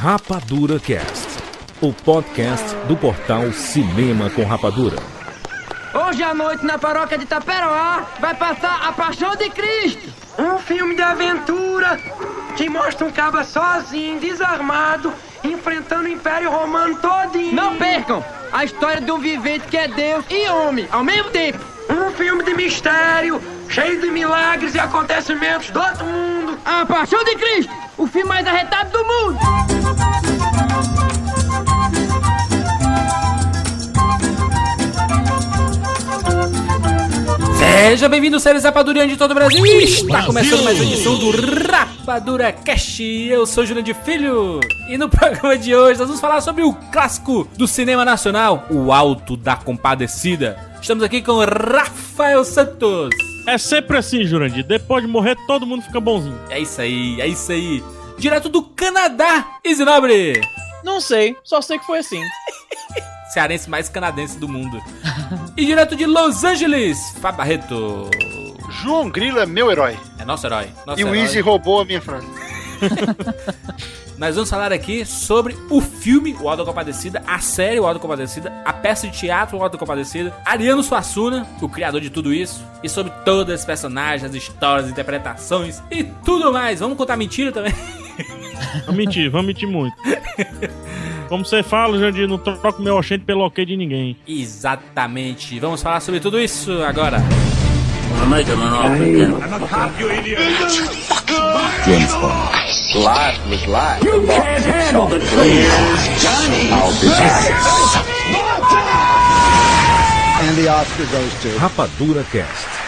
Rapadura Cast, o podcast do portal Cinema com Rapadura. Hoje à noite na paróquia de Taperoá vai passar A Paixão de Cristo. Um filme de aventura que mostra um caba sozinho, desarmado, enfrentando o Império Romano todinho. Não percam a história de um vivente que é Deus e homem ao mesmo tempo. Um filme de mistério, cheio de milagres e acontecimentos do outro mundo. A Paixão de Cristo, o filme mais arretado do mundo. Seja bem-vindo, séries Rapadurianos de todo o Brasil. Está começando mais uma edição do Rapadura Cast. Eu sou Júlio de Filho e no programa de hoje nós vamos falar sobre o clássico do cinema nacional, O Alto da Compadecida. Estamos aqui com Rafael Santos. É sempre assim, Jurandir. Depois de morrer, todo mundo fica bonzinho. É isso aí, é isso aí. Direto do Canadá, Easy Nobre. Não sei, só sei que foi assim. Cearense mais canadense do mundo. e direto de Los Angeles, Fabarreto. João Grilo é meu herói. É nosso herói. Nosso e o. Easy roubou a minha frase. Nós vamos falar aqui sobre o filme O Alto da Compadecida, a série O Alto da Compadecida, a peça de teatro O Alto da Compadecida, Ariano Suassuna, o criador de tudo isso, e sobre todas as personagens, as histórias, as interpretações e tudo mais. Vamos contar mentira também? Vamos mentir, vamos mentir muito. Como você fala, Jurandir, não troco meu oxente pelo ok de ninguém. Exatamente. Vamos falar sobre tudo isso agora. Rapadura Cast.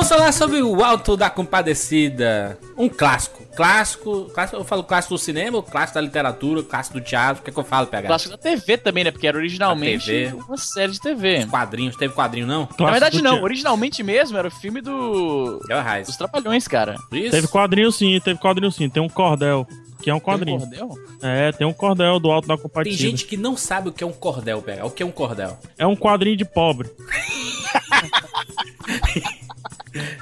Vamos falar sobre o Alto da Compadecida. Um clássico. Clássico, clássico, eu falo clássico do cinema, clássico da literatura, clássico do teatro. O que, é que eu falo, PH? Clássico da TV também, né? Porque era originalmente TV. uma série de TV. Quadrinhos, teve quadrinho não? Na verdade, não. te- Originalmente mesmo era o filme do. É o Raiz. Dos Trapalhões, cara. Isso? Teve quadrinho sim, teve quadrinho sim. Tem um cordel, que é um Tem um quadrinho. cordel? É, tem um cordel do Alto da Tem Compadecida. gente que não sabe o que é um cordel, PH. O que é um cordel? É um quadrinho de pobre.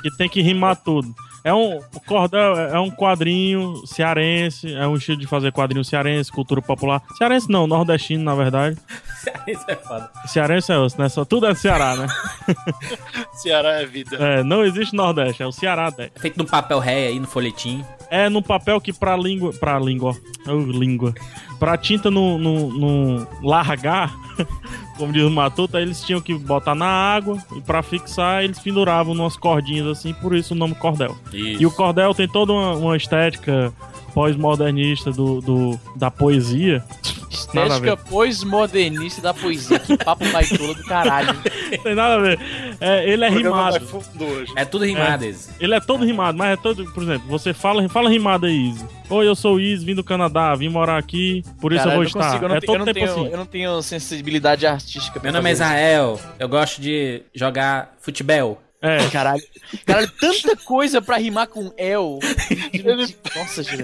que tem que rimar tudo. É um o cordel é um quadrinho cearense, é um estilo de fazer quadrinho cearense, cultura popular. Cearense não, nordestino, na verdade. Isso é foda. Cearense é osso, né? Só tudo é Ceará, né? Ceará é vida. É, não existe Nordeste, é o Ceará. né? É feito num papel ré aí, no folhetim. É num papel que pra língua. Pra língua. ó. Ô, língua. Pra tinta não largar, como diz o Matuta, eles tinham que botar na água e pra fixar eles penduravam umas cordinhas assim, por isso o nome cordel. Isso. E o cordel tem toda uma, uma estética pós-modernista do, do- da poesia. Nada a Estética pós-modernista da poesia. Que papo baitola do caralho. Não tem nada a ver. É, ele é rimado. É tudo rimado, esse. Ele é todo rimado, mas é todo. Por exemplo, você fala, fala rimado aí, Izzy. Oi, eu sou o Izzy, vim do Canadá, vim morar aqui, por isso Caralho, eu vou não estar. consigo, eu não, é tenho, eu, todo não tempo tenho, assim. eu não tenho sensibilidade artística Meu nome é. Israel. Eu gosto de jogar futebol. É, Caralho. Caralho, tanta coisa pra rimar com El. Nossa, gente.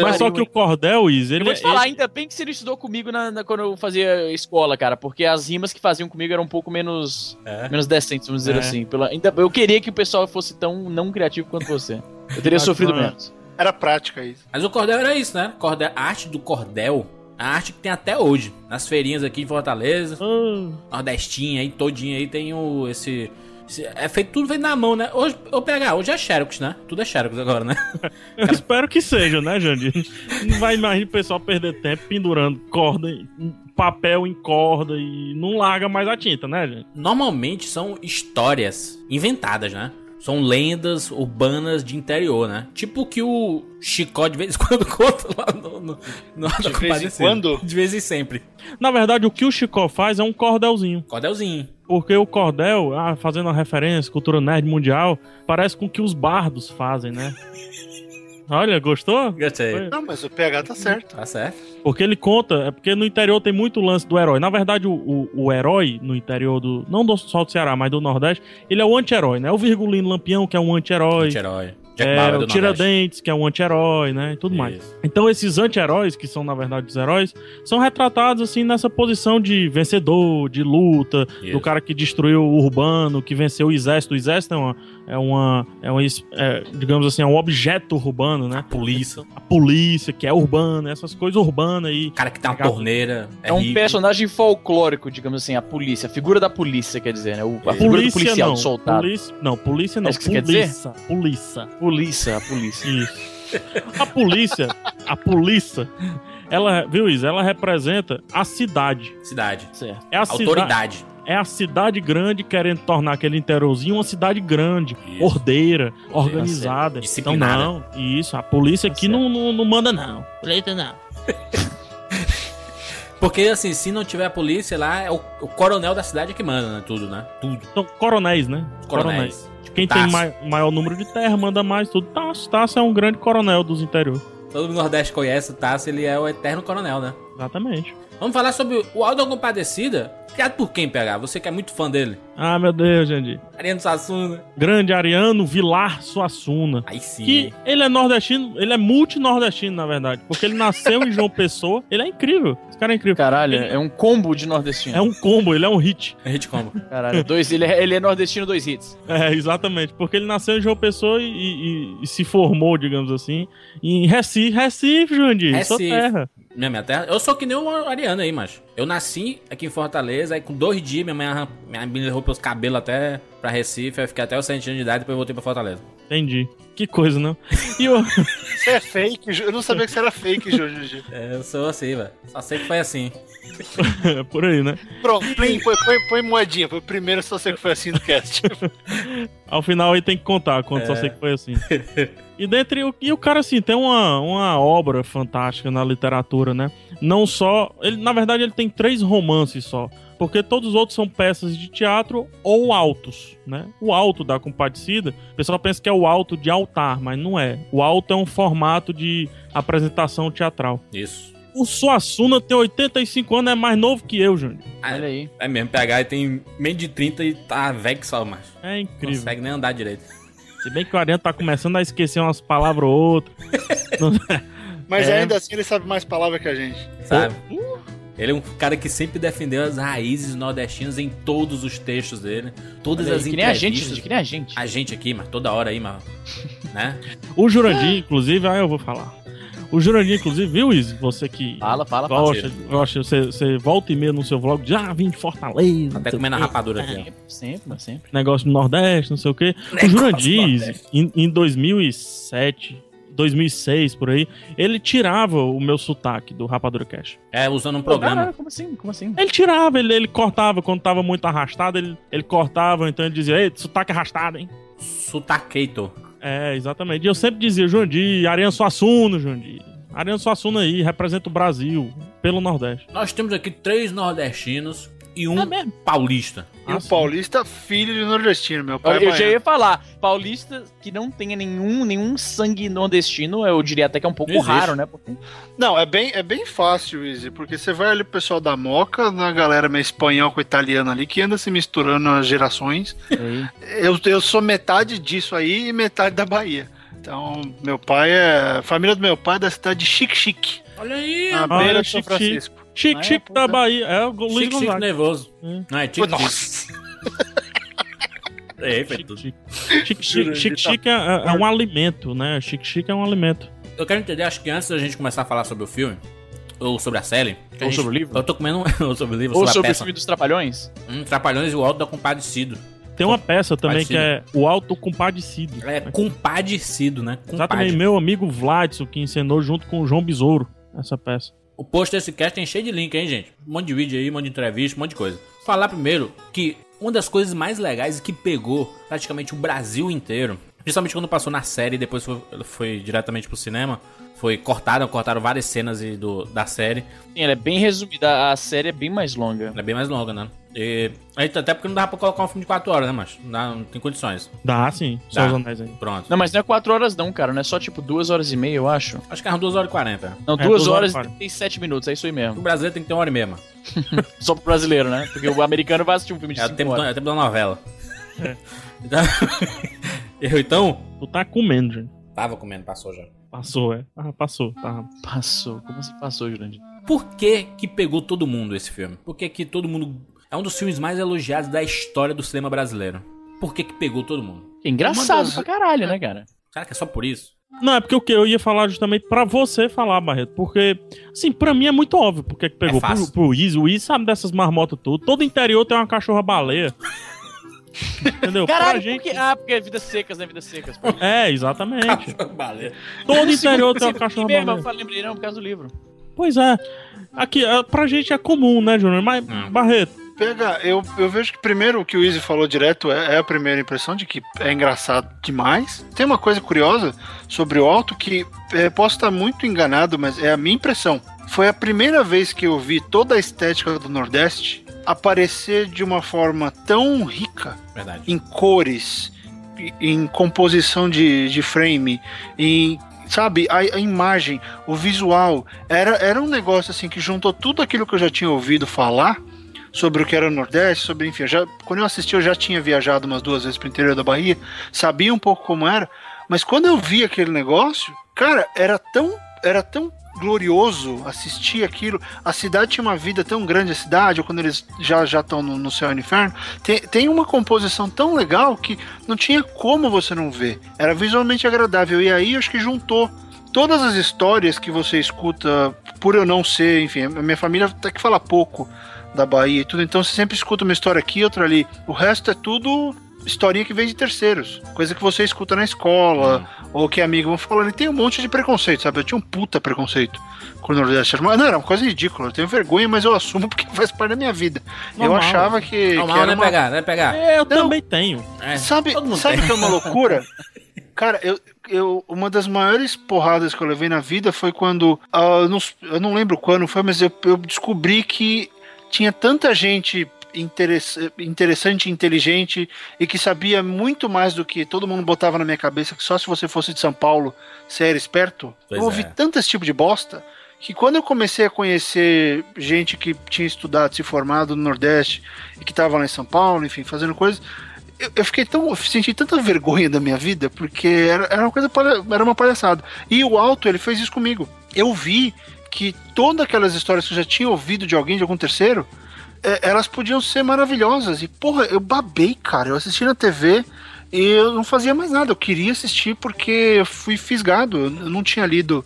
mas só que o cordel, Izzy, Eu ele, vou te falar, ele- ainda bem que você não estudou comigo na, na- quando eu fazia escola, cara, porque as rimas que faziam comigo eram um pouco menos, É? menos decentes, vamos dizer É. assim. Pela, ainda, eu queria que o pessoal fosse tão não criativo quanto você. Eu teria sofrido menos. Era prática isso. Mas o cordel era isso, né? Cordel, a arte do cordel, a arte que tem até hoje. Nas feirinhas aqui em Fortaleza, Ah, Nordestinha aí, todinha aí, tem o, esse- É feito tudo feito na mão, né? Hoje, eu pegar, hoje é Xerox, né? Tudo é Xerox agora, né? eu espero que seja, né, Jandir? Não vai imaginar o pessoal perder tempo pendurando corda, papel em corda e não larga mais a tinta, né, gente? Normalmente são histórias inventadas, né? São lendas urbanas de interior, né? Tipo o que o Chicó de vez em quando conta lá no. no, no De vez em quando? De vez em sempre. Na verdade, o que o Chicó faz é um cordelzinho. Cordelzinho. Porque o cordel, ah, fazendo uma referência, cultura nerd mundial, parece com o que os bardos fazem, né? Olha, gostou? Gostei. Foi. Não, mas o PH tá certo. Tá certo. Porque ele conta, é porque no interior tem muito lance do herói. Na verdade, o, o, o herói no interior do. Não do, só do Ceará, mas do Nordeste, ele é o anti-herói, né? O Virgulino Lampião, que é um anti-herói. Anti-herói. Jack É, Bauer o do Nordeste. Tiradentes, que é um anti-herói, né? E tudo mais. Isso. Então esses anti-heróis, que são na verdade os heróis, são retratados assim nessa posição de vencedor, de luta, Isso. do cara que destruiu o urbano, que venceu o exército. O exército é uma, é uma, é uma é, digamos assim, é um objeto urbano, né? Polícia. A polícia, que é urbana, essas coisas urbanas aí. O cara que tem uma Legal. torneira. É, É um rico. personagem folclórico, digamos assim, a polícia, a figura da polícia, quer dizer, né? O, a A figura do polícia policial, não. do soldado. Polícia, não, polícia não. É isso que você quer dizer? polícia. Polícia. Polícia, a polícia. Isso. A polícia, a polícia, ela, viu isso? Ela representa a cidade. Cidade. Certo. É a cidade. Autoridade. É a cidade grande querendo tornar aquele interiorzinho uma cidade grande, Isso. ordeira, organizada. Disciplinada. Então, não, isso, a polícia Tá aqui certo. não, não, não manda, não. Polícia não. Porque, assim, se não tiver a polícia lá, é o, o coronel da cidade que manda, né? Tudo, né? Tudo. São coronéis, né? Os coronéis. Quem Tasso. tem mai- maior número de terra manda mais tudo. Tasso, Tasso é um grande coronel dos interiores. Todo mundo do Nordeste conhece o Tasso, ele é o eterno coronel, né? Exatamente. Vamos falar sobre o Aldo Compadecida. Criado por quem, PH? Você que é muito fã dele. Ah, meu Deus, Jandir. Ariano Sassuna. Grande Ariano Vilar Suassuna. Aí sim. Que ele é nordestino, ele é multi-nordestino, na verdade. Porque ele nasceu em João Pessoa. Ele é incrível. Esse cara é incrível. Caralho, é um combo de nordestino. É um combo, ele é um hit. A gente combo. Caralho, dois, ele, é, ele é nordestino dois hits. É, exatamente. Porque ele nasceu em João Pessoa e, e- e se formou, digamos assim, em Recife. Recife, Jandir. Sua Recife. terra. Minha, minha terra. Eu sou que nem o Ariano aí, macho. Eu nasci aqui em Fortaleza, aí com dois dias minha mãe arran- minha mãe levou pelos cabelos até pra Recife, aí fiquei até os 7 anos de idade, depois voltei pra Fortaleza. Entendi. Que coisa, não? E o... Você é fake, eu não sabia que você era fake, Jorge. É, eu sou assim, velho. Só sei que foi assim. Por aí, né? Pronto, põe, põe, põe, põe moedinha. Foi o primeiro, só sei que foi assim no cast. Ao final aí tem que contar quando só sei que foi assim. E dentre o, e o cara assim tem uma, uma obra fantástica na literatura, né? Não só, ele na verdade ele tem três romances só, porque todos os outros são peças de teatro ou altos, né? O alto da Compadecida, o pessoal pensa que é o alto de altar, mas não é. O alto é um formato de apresentação teatral. Isso. O Suassuna tem 85 anos, é mais novo que eu, Júnior. Ah, Olha aí. É mesmo, PH tem menos de 30 e tá velho que só, macho. É Não incrível. consegue nem andar direito. Se bem que o Ariano tá começando a esquecer umas palavras ou outras. Não- Mas É. ainda assim ele sabe mais palavras que a gente. Sabe? Ele é um cara que sempre defendeu as raízes nordestinas em todos os textos dele. Todas aí, as que nem a gente, entrevistas. que nem a gente. A gente aqui, mas toda hora aí, mas. Né? O Jurandir, inclusive, aí eu vou falar. O Jurandir, inclusive, viu, Izzy? Você que Fala, fala, fala. gosta, gosta você, você volta e meia no seu vlog, de ah, vim de Fortaleza. Até não sei comendo a o quê, rapadura aqui, ó. Sempre, sempre, mas sempre. Negócio do Nordeste, não sei o quê. O Negócio Jurandir, do Izzy, em, em 2007, 2006, por aí, ele tirava o meu sotaque do Rapadura Cash. É, usando um programa. Caralho, como assim? Como assim? Ele tirava, ele, ele cortava quando tava muito arrastado, ele, ele cortava, então ele dizia, ei, sotaque arrastado, hein? Sutaqueito. É, exatamente. E eu sempre dizia, Jurandir, Ariano Suassuna, Jurandir. Ariano Suassuna aí, representa o Brasil pelo Nordeste. Nós temos aqui três nordestinos e um É paulista. E Ah, o sim. paulista, filho de nordestino, meu pai. Eu, é eu já ia falar, paulista que não tenha nenhum, nenhum sangue nordestino, eu diria até que é um pouco raro, né? Porque- Não, é bem, é bem fácil, Izzy, porque você vai ali pro pessoal da Moca, na galera meio espanhol com italiano ali, que anda se misturando as gerações. Eu, eu sou metade disso aí e metade da Bahia. Então, meu pai é. A família do meu pai é da cidade de Chique Chique, Olha aí, na Ah, beira de São. Francisco. Chique, É, chique da é. Bahia. É o Luiz Chique, chique, Gonzaga. nervoso. Hum. Não, é chique, chique. Nossa! É, foi Chique, tudo. chique. Chique, chique, chique, tá chique é, é- é um alimento, né? Chique, chique é um alimento. Eu quero entender, acho que antes da gente começar a falar sobre o filme, ou sobre a série. a Ou gente- sobre o livro? Eu tô comendo um, ou sobre o livro, Ou sobre, sobre a o filme dos Trapalhões? Um Trapalhões e o Alto da Compadecido. Tem uma peça também que Compadecido. é o Alto Compadecido. É compadecido, né? Exatamente, Compadre. meu amigo Vladson que encenou junto com o João Besouro essa peça. O post desse cast tem cheio de link, hein, gente? Um monte de vídeo aí, um monte de entrevista, um monte de coisa. Falar primeiro que uma das coisas mais legais que pegou praticamente o Brasil inteiro, principalmente quando passou na série e depois foi, foi diretamente pro cinema, foi cortado, cortaram várias cenas do, da série. Sim, ela é bem resumida, a série é bem mais longa. Ela é bem mais longa, né? E, aí, até porque não dá pra colocar um filme de 4 horas, né, mas não, não tem condições. Dá sim, só Dá. os anéis aí. Pronto. Não, mas não é 4 horas não, cara. Não é só tipo 2 horas e meia, eu acho. Acho que eram 2 horas e 40. Não, É, 2 duas horas horas e e quarenta. 37 minutos, é isso aí O mesmo. brasileiro tem que ter uma hora e meia, mano. Só pro brasileiro, né? Porque o americano vai assistir um filme de É o 5 tempo, da- é horas. o tempo da novela. Então, eu então Tu tá comendo, gente. tava comendo, passou já. Passou, é. Ah, passou, tá. Passou. Como assim passou, Jurandir? Por que que pegou todo mundo esse filme? Por que que todo mundo... É um dos filmes mais elogiados da história do cinema brasileiro. Por que que pegou todo mundo? É engraçado das- pra caralho, né, cara? Será que é só por isso? Não, é porque o que eu ia falar justamente pra você falar, Barreto. Porque, assim, pra mim é muito óbvio porque que pegou. É fácil. pro, pro Izzy, o Izzy sabe dessas marmotas tudo. Todo interior tem uma cachorra-baleia. Entendeu? pra Caralho, gente. porque... Ah, porque é vidas secas, né? Vidas secas. É, exatamente. Todo interior tem uma Esse cachorra mesmo, eu lembrei não, por causa do livro. Pois é. Aqui, é, pra gente é comum, né, Júnior? Mas, Hum. Barreto, Pega, eu, eu vejo que primeiro o que o Easy falou direto é, é a primeira impressão de que é engraçado demais. Tem uma coisa curiosa sobre o Alto que é, posso estar muito enganado, mas é a minha impressão. Foi a primeira vez que eu vi toda a estética do Nordeste aparecer de uma forma tão rica Verdade. em cores, em- composição de, de frame, em sabe a, a imagem, o visual era, era um negócio assim que juntou tudo aquilo que eu já tinha ouvido falar sobre o que era o Nordeste, sobre enfim, já, quando eu assisti eu já tinha viajado umas duas vezes para o interior da Bahia, sabia um pouco como era, mas quando eu vi aquele negócio, cara, era tão era tão glorioso assistir aquilo. A cidade tinha uma vida tão grande, a cidade, quando eles já já estão no, no céu e no inferno, tem, tem uma composição tão legal que não tinha como você não ver. Era visualmente agradável. E aí acho que juntou todas as histórias que você escuta, por eu não ser, enfim, a minha família até que fala pouco da Bahia e tudo, então você sempre escuta uma história aqui, outra ali. O resto é tudo historinha que vem de terceiros, coisa que você escuta na escola, ou que amigos vão falando, e tem um monte de preconceito, sabe? Eu tinha um puta preconceito com o Nordeste. Não, era uma coisa ridícula, eu tenho vergonha, mas eu assumo porque faz parte da minha vida. Eu Normal. achava que, Não, que mal, era não é uma... pegar, não é pegar. é, eu Não. também tenho. É, Sabe, sabe tem. que é uma loucura? Cara, eu, eu, uma das maiores porradas que eu levei na vida foi quando. ah, eu, não, eu não lembro quando foi, mas eu, eu descobri que tinha tanta gente interess- interessante, inteligente e que sabia muito mais do que todo mundo botava na minha cabeça, que só se você fosse de São Paulo você era esperto. Pois eu ouvi é. tanto esse tipo de bosta que quando eu comecei a conhecer gente que tinha estudado, se formado no Nordeste e que estava lá em São Paulo, enfim, fazendo coisas, eu, eu fiquei tão. eu senti tanta vergonha da minha vida, porque era, era uma coisa era uma palhaçada. E o Alto, ele fez isso comigo. Eu vi que todas aquelas histórias que eu já tinha ouvido de alguém, de algum terceiro, é, elas podiam ser maravilhosas. E, porra, eu babei, cara. Eu assisti na TV e eu não fazia mais nada. Eu queria assistir porque eu fui fisgado. Eu não tinha lido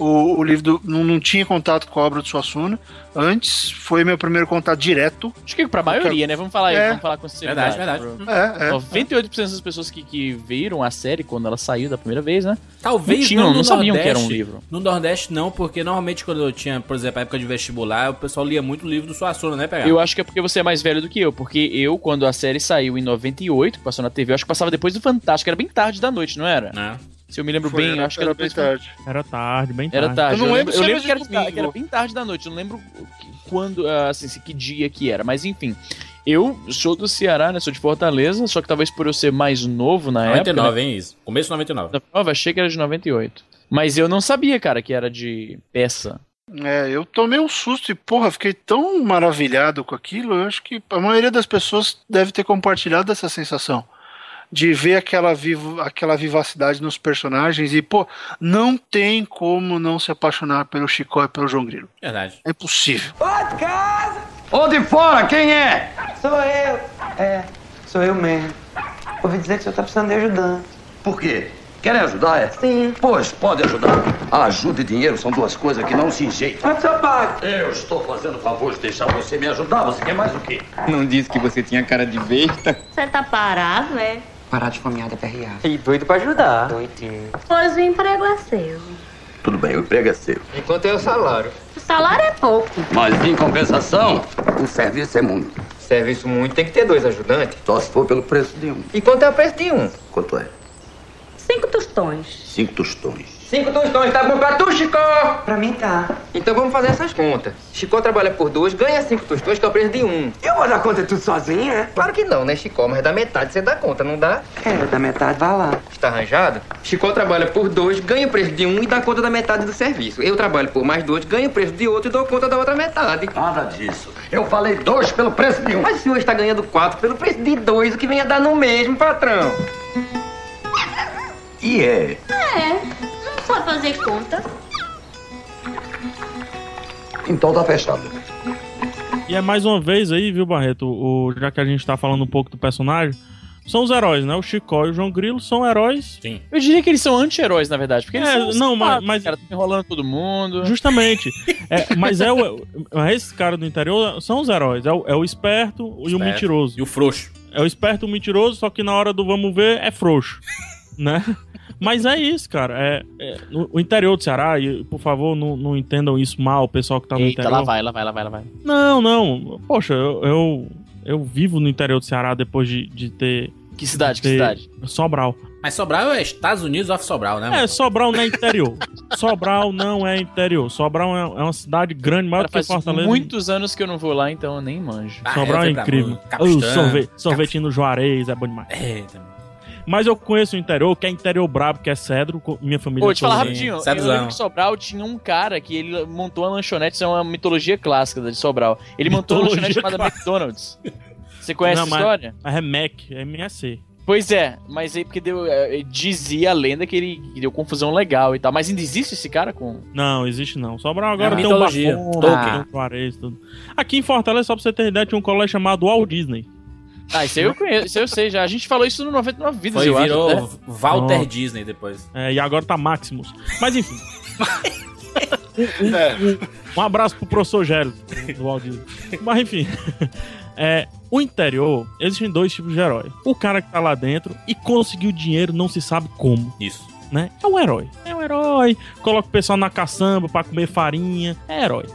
o, o livro, do, não, não tinha contato com a obra do Suassuna. Antes, foi meu primeiro contato direto. Acho que pra maioria, né? Vamos falar aí, É. vamos falar com Verdade, sinceridade. verdade. É, é. 98% das pessoas que, que viram a série quando ela saiu da primeira vez, né? Talvez Não tinham, não, no não sabiam Nordeste. que era um livro. No Nordeste não, porque normalmente quando eu tinha, por exemplo, a época de vestibular, o pessoal lia muito o livro do Suassuna, né, pegar? Eu acho que é porque você é mais velho do que eu, porque eu, quando a série saiu em 98, que passou na TV, eu acho que passava depois do Fantástico, era bem tarde da noite, não era? Né? Se eu me lembro Foi, bem, era, eu acho que era era bem tarde. Era tarde, bem tarde. Era tarde. Eu não lembro eu lembro que era, que era bem tarde da noite. Eu não lembro que- quando, ah, assim, se- que dia que era. Mas enfim, eu sou do Ceará, né? Sou de Fortaleza, só que talvez por eu ser mais novo na época. 99, hein, isso. Começo de 99. Né? Nova, achei que era de 98. Mas eu não sabia, cara, que era de peça. É, eu tomei um susto e, porra, fiquei tão maravilhado com aquilo. Eu acho que a maioria das pessoas deve ter compartilhado essa sensação. De ver aquela, vivo, aquela vivacidade nos personagens e, pô, não tem como não se apaixonar pelo Chicó e pelo João Grilo. Verdade. É impossível. Ô de fora, quem é? Sou eu. É, sou eu mesmo. Ouvi dizer que o senhor tá precisando de ajudante. Por quê? Querem ajudar, é? Sim. Pois, pode ajudar. Ajuda e dinheiro são duas coisas que não se enjeitam. Senhor paga? Eu estou fazendo o favor de deixar você me ajudar. Você quer mais o quê? Não disse que você tinha cara de besta? Você tá parado, é? Parar de fomeada PRA. E doido pra ajudar. Doidinho. Pois o emprego é seu. Tudo bem, o emprego é seu. E quanto é o salário? O salário é pouco. Mas, em compensação, o serviço é muito. Serviço muito, tem que ter dois ajudantes. Só se for pelo preço de um. E quanto é o preço de um? Quanto é? Cinco tostões. Cinco tostões. Cinco tostões, tá bom pra tu, Chicó? Pra mim tá. Então vamos fazer essas contas. Chicó trabalha por dois, ganha cinco tostões, que é o preço de um. Eu vou dar conta de tudo sozinho, é? Claro que não, né, Chicó? Mas da metade você dá conta, não dá? É, da metade vai lá. Está arranjado? Chicó trabalha por dois, ganha o preço de um e dá conta da metade do serviço. Eu trabalho por mais dois, ganho o preço de outro e dou conta da outra metade. Nada disso. Eu falei dois pelo preço de um. Mas o senhor está ganhando quatro pelo preço de dois, o que vem a dar no mesmo, patrão. E é. É, sabe fazer conta. Então tá fechado. E é mais uma vez aí, viu, Barreto? O, já que a gente tá falando um pouco do personagem, são os heróis, né? O Chicó e o João Grilo são heróis. Sim. Eu diria que eles são anti-heróis, na verdade. Porque eles É, são não, mas- mas- cara, tão enrolando todo mundo. Justamente. É, mas é o, é esse cara do interior são os heróis. É o, é o esperto e o mentiroso. E o frouxo. É o esperto e o mentiroso, só que na hora do vamos ver é frouxo. né? Mas é isso, cara. É, é, no- o interior do Ceará, e por favor, não, não entendam isso mal, o pessoal que tá no Eita, interior. lá vai, lá vai, lá vai, lá vai. Não, não. Poxa, eu, eu, eu vivo no interior do Ceará depois de, de ter. Que cidade, que ter- cidade? Sobral. Mas Sobral é Estados Unidos of Sobral, né? É, mano? Sobral não é interior. Sobral não é interior. Sobral é, é uma cidade grande, maior Cara, que faz Fortaleza. muitos anos que eu não vou lá, então eu nem manjo. Ah, Sobral é pra incrível. Oh, sorvete, sorvetinho no Juarez é bom demais. Eita, mano. Mas eu conheço o interior, que é interior brabo, que é Cedro, minha família. Pô, vou te falar rapidinho. Eu Saduzão. lembro que Sobral tinha um cara que ele montou uma lanchonete, isso é uma mitologia clássica de Sobral. Ele montou uma lanchonete chamada. McDonald's. Você conhece Não, essa mas- história? Mas é Mac, é MSC. Pois é, mas aí porque deu, é, dizia a lenda que ele que deu confusão legal e tal. Mas ainda existe esse cara com. Não, existe não. Sobral agora É tem um mitologia. Um Juarez, tudo. Aqui em Fortaleza, só pra você ter ideia, tinha um colégio chamado Walt Disney. Ah, isso aí eu conheço, isso aí eu sei já. A gente falou isso no 99 Vidas, Foi, eu virou acho. né? Walter. Disney depois. É, e agora tá Maximus. Mas enfim. É. Um abraço pro professor Gélio, do Walt Disney. Mas enfim. É, o interior, existem dois tipos de herói. O cara que tá lá dentro e conseguiu dinheiro, não se sabe como, Isso. né? É um herói. É um herói. Coloca o pessoal na caçamba pra comer farinha. É herói.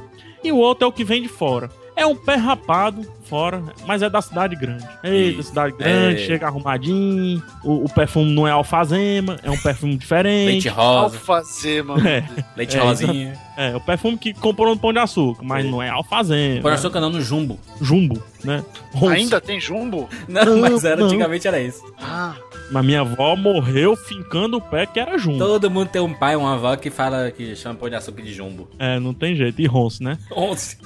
E o outro é o que vem de fora. É um pé rapado fora, mas é da cidade grande. Eita, Isso. cidade grande, É. chega arrumadinho. O, o perfume não é alfazema, é um perfume Leite diferente. rosa, Alfazema. É, leite É, rosinha. é, o perfume que comprou no pão de açúcar, mas É. não é alfazema. Põe né? açúcar não no jumbo. Jumbo, né? Onça. Ainda tem jumbo? Não, Não, mas era, não. antigamente era isso. Ah, Mas minha avó morreu fincando o pé que era jumbo. Todo mundo tem um pai ou uma avó que fala que chama pão de açúcar de jumbo. É, não tem jeito. E ronce, né? Onze.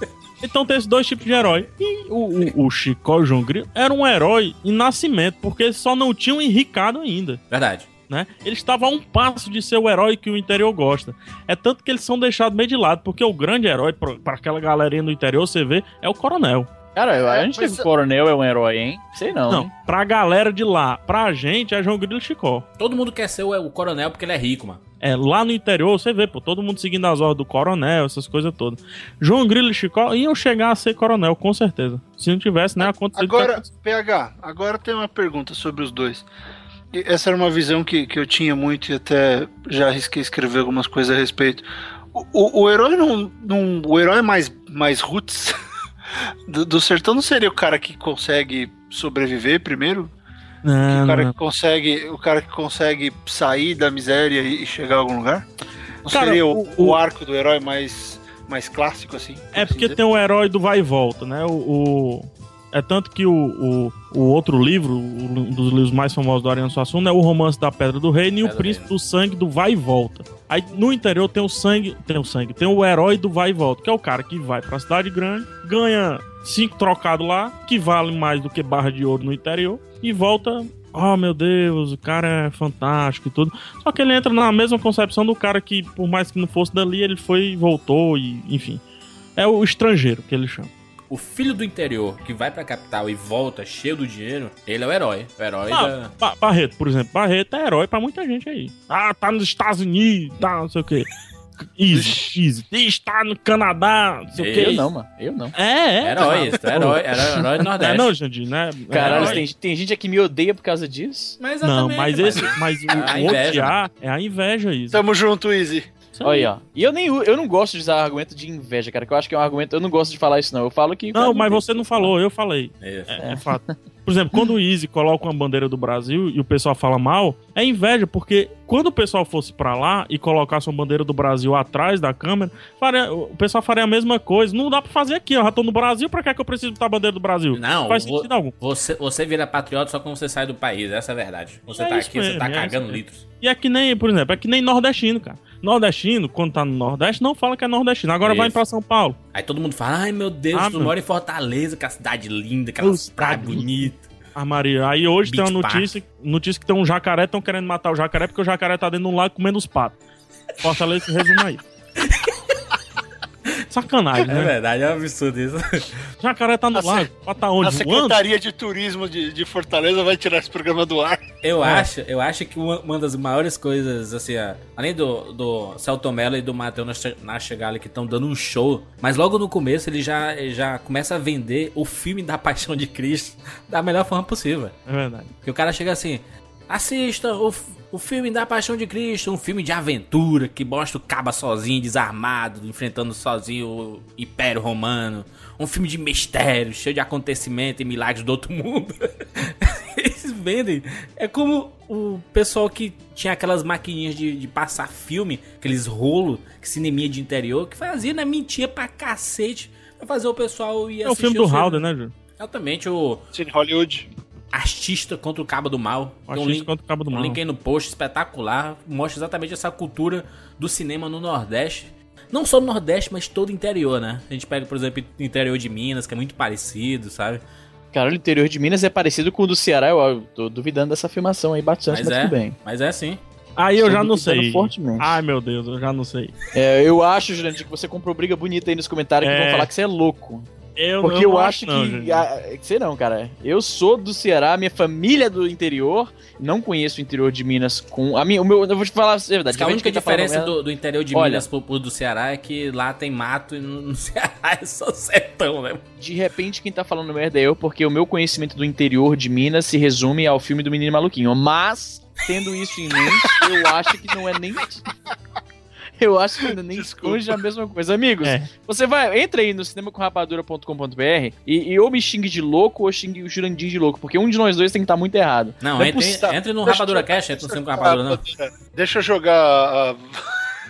Então tem esses dois tipos de herói. E o, o, o Chicó e o João Grilo era um herói em nascimento, porque eles só não tinham enricado ainda. Verdade. Né? Eles estavam a um passo de ser o herói que o interior gosta. É tanto que eles são deixados meio de lado, porque o grande herói pra aquela galerinha do interior, você vê, é o coronel. Cara, eu- a É, gente teve que o Coronel é um herói, hein? Sei não. Não, hein? pra galera de lá, pra gente é João Grilo e Chicó. Todo mundo quer ser o, o coronel porque ele é rico, mano. É, lá no interior, você vê, pô, todo mundo seguindo as ordens do coronel, essas coisas todas. João Grilo e Chicó iam chegar a ser coronel, com certeza. Se não tivesse, né, acontecido. Agora, PH, agora tem uma pergunta sobre os dois. Essa era uma visão que, que eu tinha muito e até já arrisquei escrever algumas coisas a respeito. O, o, o herói não, não. O herói mais, mais roots do, do sertão não seria o cara que consegue sobreviver primeiro? Não, o cara não, que consegue. O cara que consegue sair da miséria e, chegar a algum lugar? Não Cara, seria o, o- o arco do herói mais, mais clássico, assim? por É assim porque dizer? tem o herói do vai e volta, né? O, o- é tanto que o, o, o outro livro, um dos livros mais famosos do Ariano Suassuna, é o Romance da Pedra do Reino e o Pedra Príncipe do Sangue do vai e volta. Aí no interior tem o sangue, tem o sangue, tem o herói do vai e volta, que é o cara que vai pra cidade grande, ganha cinco trocados lá, que vale mais do que barra de ouro no interior, e volta. Oh meu Deus, o cara é fantástico e tudo. Só que ele entra na mesma concepção do cara que, por mais que não fosse dali, ele foi voltou, e enfim. É o estrangeiro que ele chama. O filho do interior que vai pra capital e volta cheio do dinheiro, ele é o herói. O herói Ah, da. Ba- Barreto, por exemplo. Barreto é herói pra muita gente aí. Ah, tá nos Estados Unidos, tá, não sei o quê. Easy, easy. Está no Canadá, não sei o quê. Eu não, mano. Eu não. É, é. Herói, isso, é herói, herói, herói do Não é Nordeste. não, Jandir, né? É Caralho, herói. tem, tem gente aqui que me odeia por causa disso. Mas Não, mas esse, mas o, A o inveja, odiar é a inveja, isso. Tamo junto, Easy. Olha aí, ó. E eu nem eu não gosto de usar argumento de inveja, cara, que eu acho que é um argumento. Eu não gosto de falar isso, não. Eu falo que. Não, mas você não falou, eu falei. É. É, é fato. Por exemplo, quando o Easy coloca uma bandeira do Brasil e o pessoal fala mal, é inveja, porque quando o pessoal fosse pra lá e colocasse uma bandeira do Brasil atrás da câmera, faria- o pessoal faria a mesma coisa. Não dá pra fazer aqui, ó. Já tô no Brasil, pra que, é que eu preciso botar a bandeira do Brasil? Não, faz vo- sentido algum. Você, você vira patriota só quando você sai do país, essa é a verdade. Você É tá aqui, você mesmo, tá é cagando litros. E é que nem, por exemplo, é que nem nordestino, cara. Nordestino, quando tá no Nordeste, não fala que é nordestino. Agora vai Isso. pra São Paulo. Aí todo mundo fala, ai meu Deus, Ah, tu mora em Fortaleza, que é a cidade linda, aquelas Os praias caras- bonitas. Ah, Maria. Aí hoje tem Beach uma notícia, notícia que tem um jacaré, estão querendo matar o jacaré porque o jacaré tá dentro de um lago comendo os patos. Fortaleza se resume aí. Sacanagem, É né? verdade, é um absurdo isso. Jacaré tá no A se- lago. Pra tá A onde? Voando? Secretaria de Turismo de, de Fortaleza vai tirar esse programa do ar. Eu É. acho, eu acho que uma, uma das maiores coisas, assim, ó, além do, do Celto Mello e do Matheus Nachegali que estão dando um show, mas logo no começo ele já, ele já começa a vender o filme da Paixão de Cristo da melhor forma possível. É verdade. Porque o cara chega assim, assista o, o filme da Paixão de Cristo, um filme de aventura que mostra o caba sozinho, desarmado, enfrentando sozinho o Império Romano. Um filme de mistério, cheio de acontecimento e milagres do outro mundo. Eles vendem. É como o pessoal que tinha aquelas maquininhas de, de passar filme, aqueles rolos, que cineminha de interior, que fazia na mentia pra cacete. Pra fazer o pessoal ir É o assistir filme do Halder, né, Júlio? Exatamente, o Cine Hollywood. Artista contra o Cabo do Mal. Tem um Artista link, contra o Cabo do um Mal. link aí no post espetacular. Mostra exatamente essa cultura do cinema no Nordeste. Não só no Nordeste, mas todo o interior, né? A gente pega, por exemplo, o interior de Minas, que é muito parecido, sabe? Cara, o interior de Minas é parecido com o do Ceará. Eu, tô duvidando dessa afirmação aí bastante, Mas mas, é, tudo bem. mas é sim. Aí eu já não sei. fortemente. Ai, meu Deus, eu já não sei. É, eu acho, Jurandir, que você comprou briga bonita aí nos comentários que É. vão falar que você é louco. Eu, Porque eu acho não, que. ah, sei não, cara. Eu sou do Ceará, minha família é do interior. Não conheço o interior de Minas com. A minha, o meu, eu vou te falar a verdade. A única tá diferença merda- do, do interior de Olha. Minas pro, pro do Ceará é que lá tem mato e no, no Ceará é só sertão, né? De repente, quem tá falando merda é eu, porque o meu conhecimento do interior de Minas se resume ao filme do Menino Maluquinho. Mas, tendo isso em mente, eu acho que não é nem. Eu acho que ainda nem longe a mesma coisa. Amigos, É. você vai, entra aí no cinemacomrapadura.com.br e, e ou me xingue de louco ou xingue o Jurandir de louco, porque um de nós dois tem que estar muito errado. Não, é entre, entre no Deixa Rapadura Cash, entra no Cinco Ah, Rapadura, não. Deixa eu jogar. a-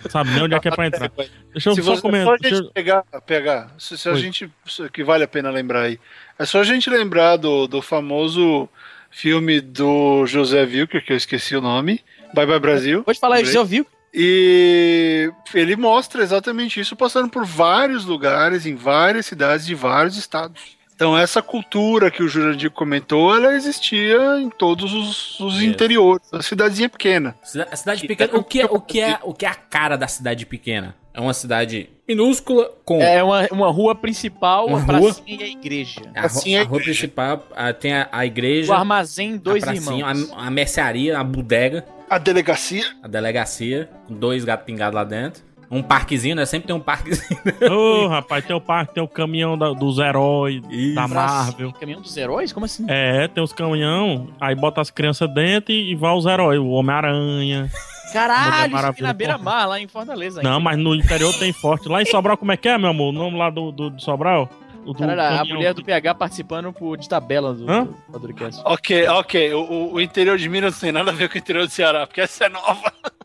Sabe nem onde é que é pra entrar. Deixa eu se só você comentar. eu- pegar, pegar se, se a gente que vale a pena lembrar aí, é só a gente lembrar do, do famoso filme do José Wilker, que eu esqueci o nome, Bye Bye Brasil. Pode falar, Lembrei. já ouviu? E ele mostra exatamente isso passando por vários lugares, em várias cidades de vários estados. Então essa cultura que o Jurandir comentou, ela existia em todos os, os interiores, a cidadezinha pequena. A cidade pequena. O que, é, o, que é, o que é a cara da cidade pequena? É uma cidade minúscula com. É uma, uma rua principal, Uma a rua? pracinha e a igreja. a, assim é a a rua igreja. principal ah, tem a, a igreja, O armazém, dois a pracinha, irmãos. a, a mercearia, a bodega, A delegacia, a delegacia, com dois gatos pingados lá dentro. Um parquezinho, né? Sempre tem um parquezinho. Ô, rapaz, tem o parque, tem o caminhão da- dos heróis, Isso. da Marvel. Caminhão dos heróis? Como assim? É, tem os caminhão, aí bota as crianças dentro e, e vai os heróis, o Homem-Aranha. Caralho, isso aqui Maravilha, na beira-mar, lá em Fortaleza. Não, mas no interior tem forte. Lá em Sobral, como é que é, meu amor? O nome lá do, do, do Sobral? O do Caralho, a mulher do PH participando por, de tabela do, Hã? do ok, ok. O, o- interior de Minas não tem nada a ver com o interior do Ceará, porque essa é nova.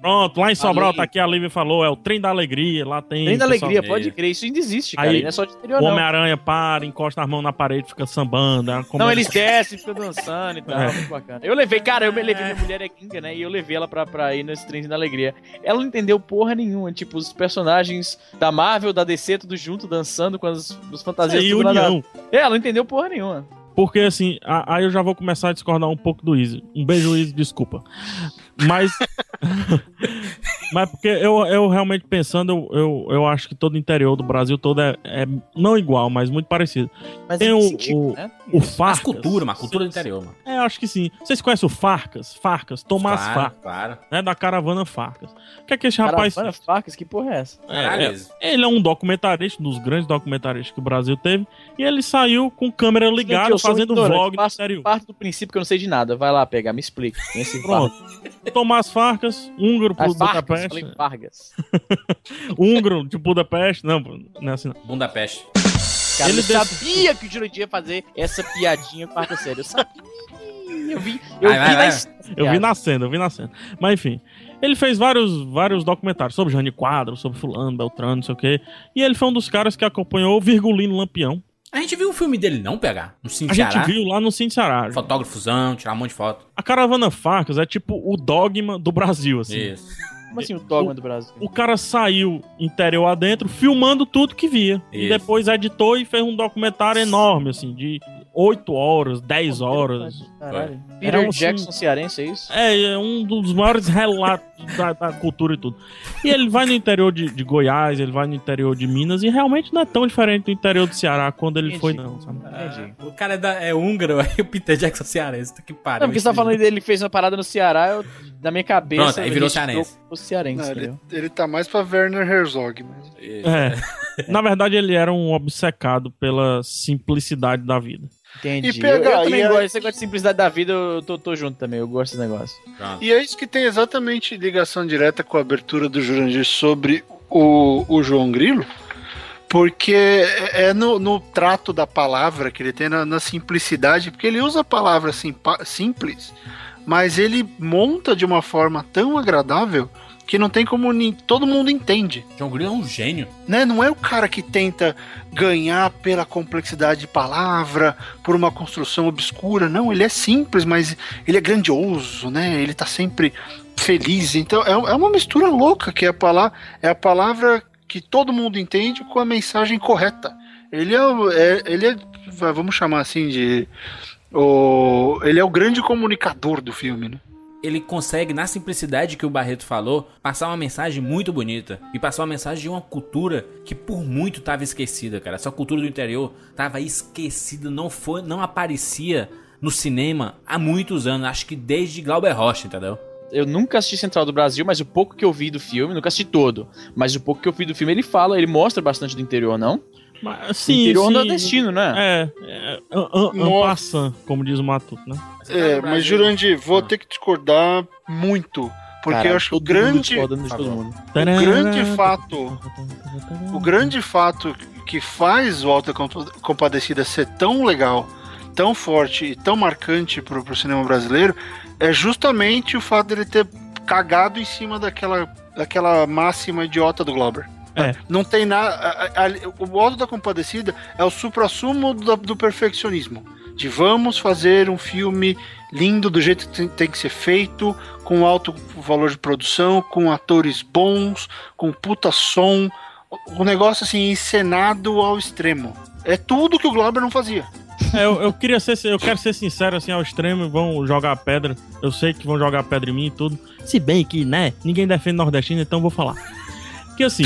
Pronto, lá em Sobral, tá aqui a Lívia falou, é o Trem da Alegria, lá tem... Trem da alegria, pode crer, isso ainda existe, cara. Aí, não é só de interior, O. Homem-Aranha para, encosta as mãos na parede, fica sambando. é Não, eles descem, ficam dançando e tal, É. muito bacana. Eu levei, cara, eu me levei, minha mulher é gringa, né? E eu levei ela pra, pra ir nesse trem da alegria. Ela não entendeu porra nenhuma. Tipo, os personagens da Marvel, da DC, tudo junto, dançando com as, as fantasias É, e união. É, ela não entendeu porra nenhuma. Porque assim, a- aí eu já vou começar a discordar um pouco do Easy. Um beijo, Easy, desculpa. Mas. mas porque eu, eu realmente pensando, eu, eu, eu acho que todo o interior do Brasil todo é, é não igual, mas muito parecido. Mas Tem em o, sentido, o, né? o Mas Farcas. cultura, uma cultura do interior, mano. É, acho que sim. Vocês conhecem o Farcas? Farcas, Tomás Claro, Farcas, claro. né? Da caravana Farcas. O que é que esse rapaz Caravana Facas, que porra é essa? É, é, ele é um documentarista, um dos grandes documentaristas que o Brasil teve, e ele saiu com câmera ligada sou um fazendo ignorante, vlog no faço interior. parte do princípio que eu não sei de nada. Vai lá pegar, me explica. Pronto. Tomás Farcas, húngaro por Vargas, Budapeste. falei Vargas. húngaro de Budapeste. Não, não é assim não. Bundapeste. Cara, Ele sabia que o Jurandir ia fazer essa piadinha quarta série. Eu sabia. Eu vi, eu Vai, vi vai, na vai. Eu vi nascendo, eu vi nascendo. Mas enfim, ele fez vários, vários documentários sobre Jane Quadro, sobre Fulano, Beltrano, não sei o quê. E ele foi um dos caras que acompanhou o Virgulino Lampião. A gente viu o filme dele não pegar? No Cine A gente viu lá no Cine Ceará. Fotógrafozão, tirar um monte de foto. A Caravana Farcas é tipo o dogma do Brasil, assim. Isso. Como assim o dogma do Brasil? O cara saiu interior adentro, filmando tudo que via. E Isso. depois editou e fez um documentário enorme, assim, de 8 horas, 10 horas. Caralho. Peter um, Jackson cearense, é isso? É, é um dos maiores relatos da, da cultura e tudo. E ele vai no interior de, de Goiás, ele vai no interior de Minas, e realmente não é tão diferente do interior do Ceará quando ele Entendi. foi, não, sabe? Entendi. O cara é, da- é húngaro, aí o Peter Jackson cearense. tá Que pariu. Não, porque você tá falando dele fez uma parada no Ceará, eu, na minha cabeça. Pronto, aí virou ele cearense. O cearense, Não, ele, ele tá mais pra Werner Herzog. Mas... É. Na verdade, ele era um obcecado pela simplicidade da vida. Entendi. E PH, eu, eu também e gosto. Esse negócio de simplicidade da vida, eu tô, tô junto também. Eu gosto desse negócio. E é isso que tem exatamente ligação direta com a abertura do Jurandir sobre o, o João Grilo, porque é é no, no trato da palavra que ele tem, na, na simplicidade, porque ele usa a palavra simpa- simples, mas ele monta de uma forma tão agradável que não tem como ni- todo mundo entende. John Green é um gênio. Né? Não é o cara que tenta ganhar pela complexidade de palavra, por uma construção obscura. Não, ele é simples, mas ele é grandioso, né? Ele tá sempre feliz. Então é, é uma mistura louca que é a, palavra, é a palavra que todo mundo entende com a mensagem correta. Ele é, é- ele é vamos chamar assim de o, ele é o grande comunicador do filme, né? Ele consegue, na simplicidade que o Barreto falou, passar uma mensagem muito bonita. E passar uma mensagem de uma cultura que por muito tava esquecida, cara. Essa cultura do interior tava esquecida, não foi, não aparecia no cinema há muitos anos. Acho que desde Glauber Rocha, entendeu? Eu nunca assisti Central do Brasil, mas o pouco que eu vi do filme, nunca assisti todo, mas o pouco que eu vi do filme, ele fala, ele mostra bastante do interior, não? Mas, sim, interior sim. nordestino, né? É, é passant, como diz o Matuto, né? É, mas Jurandir, vou ter que discordar muito. Porque eu acho que o grande, discordando de todo mundo. o grande fato, o grande fato que faz o Alta Compa- Compadecida ser tão legal, tão forte e tão marcante pro, pro cinema brasileiro é justamente o fato dele ter cagado em cima daquela, daquela máxima idiota do Glauber. É. Não tem nada. O Alto da Compadecida é o suprassumo do, do perfeccionismo. De vamos fazer um filme lindo do jeito que tem, que ser feito, com alto valor de produção, com atores bons, com puta som. O negócio assim, encenado ao extremo. É tudo que o Glauber não fazia. É, eu, eu queria ser, eu quero ser sincero assim ao extremo, vão jogar pedra. Eu sei que vão jogar pedra em mim e tudo. Se bem que, né, ninguém defende nordestino, então vou falar. Que assim,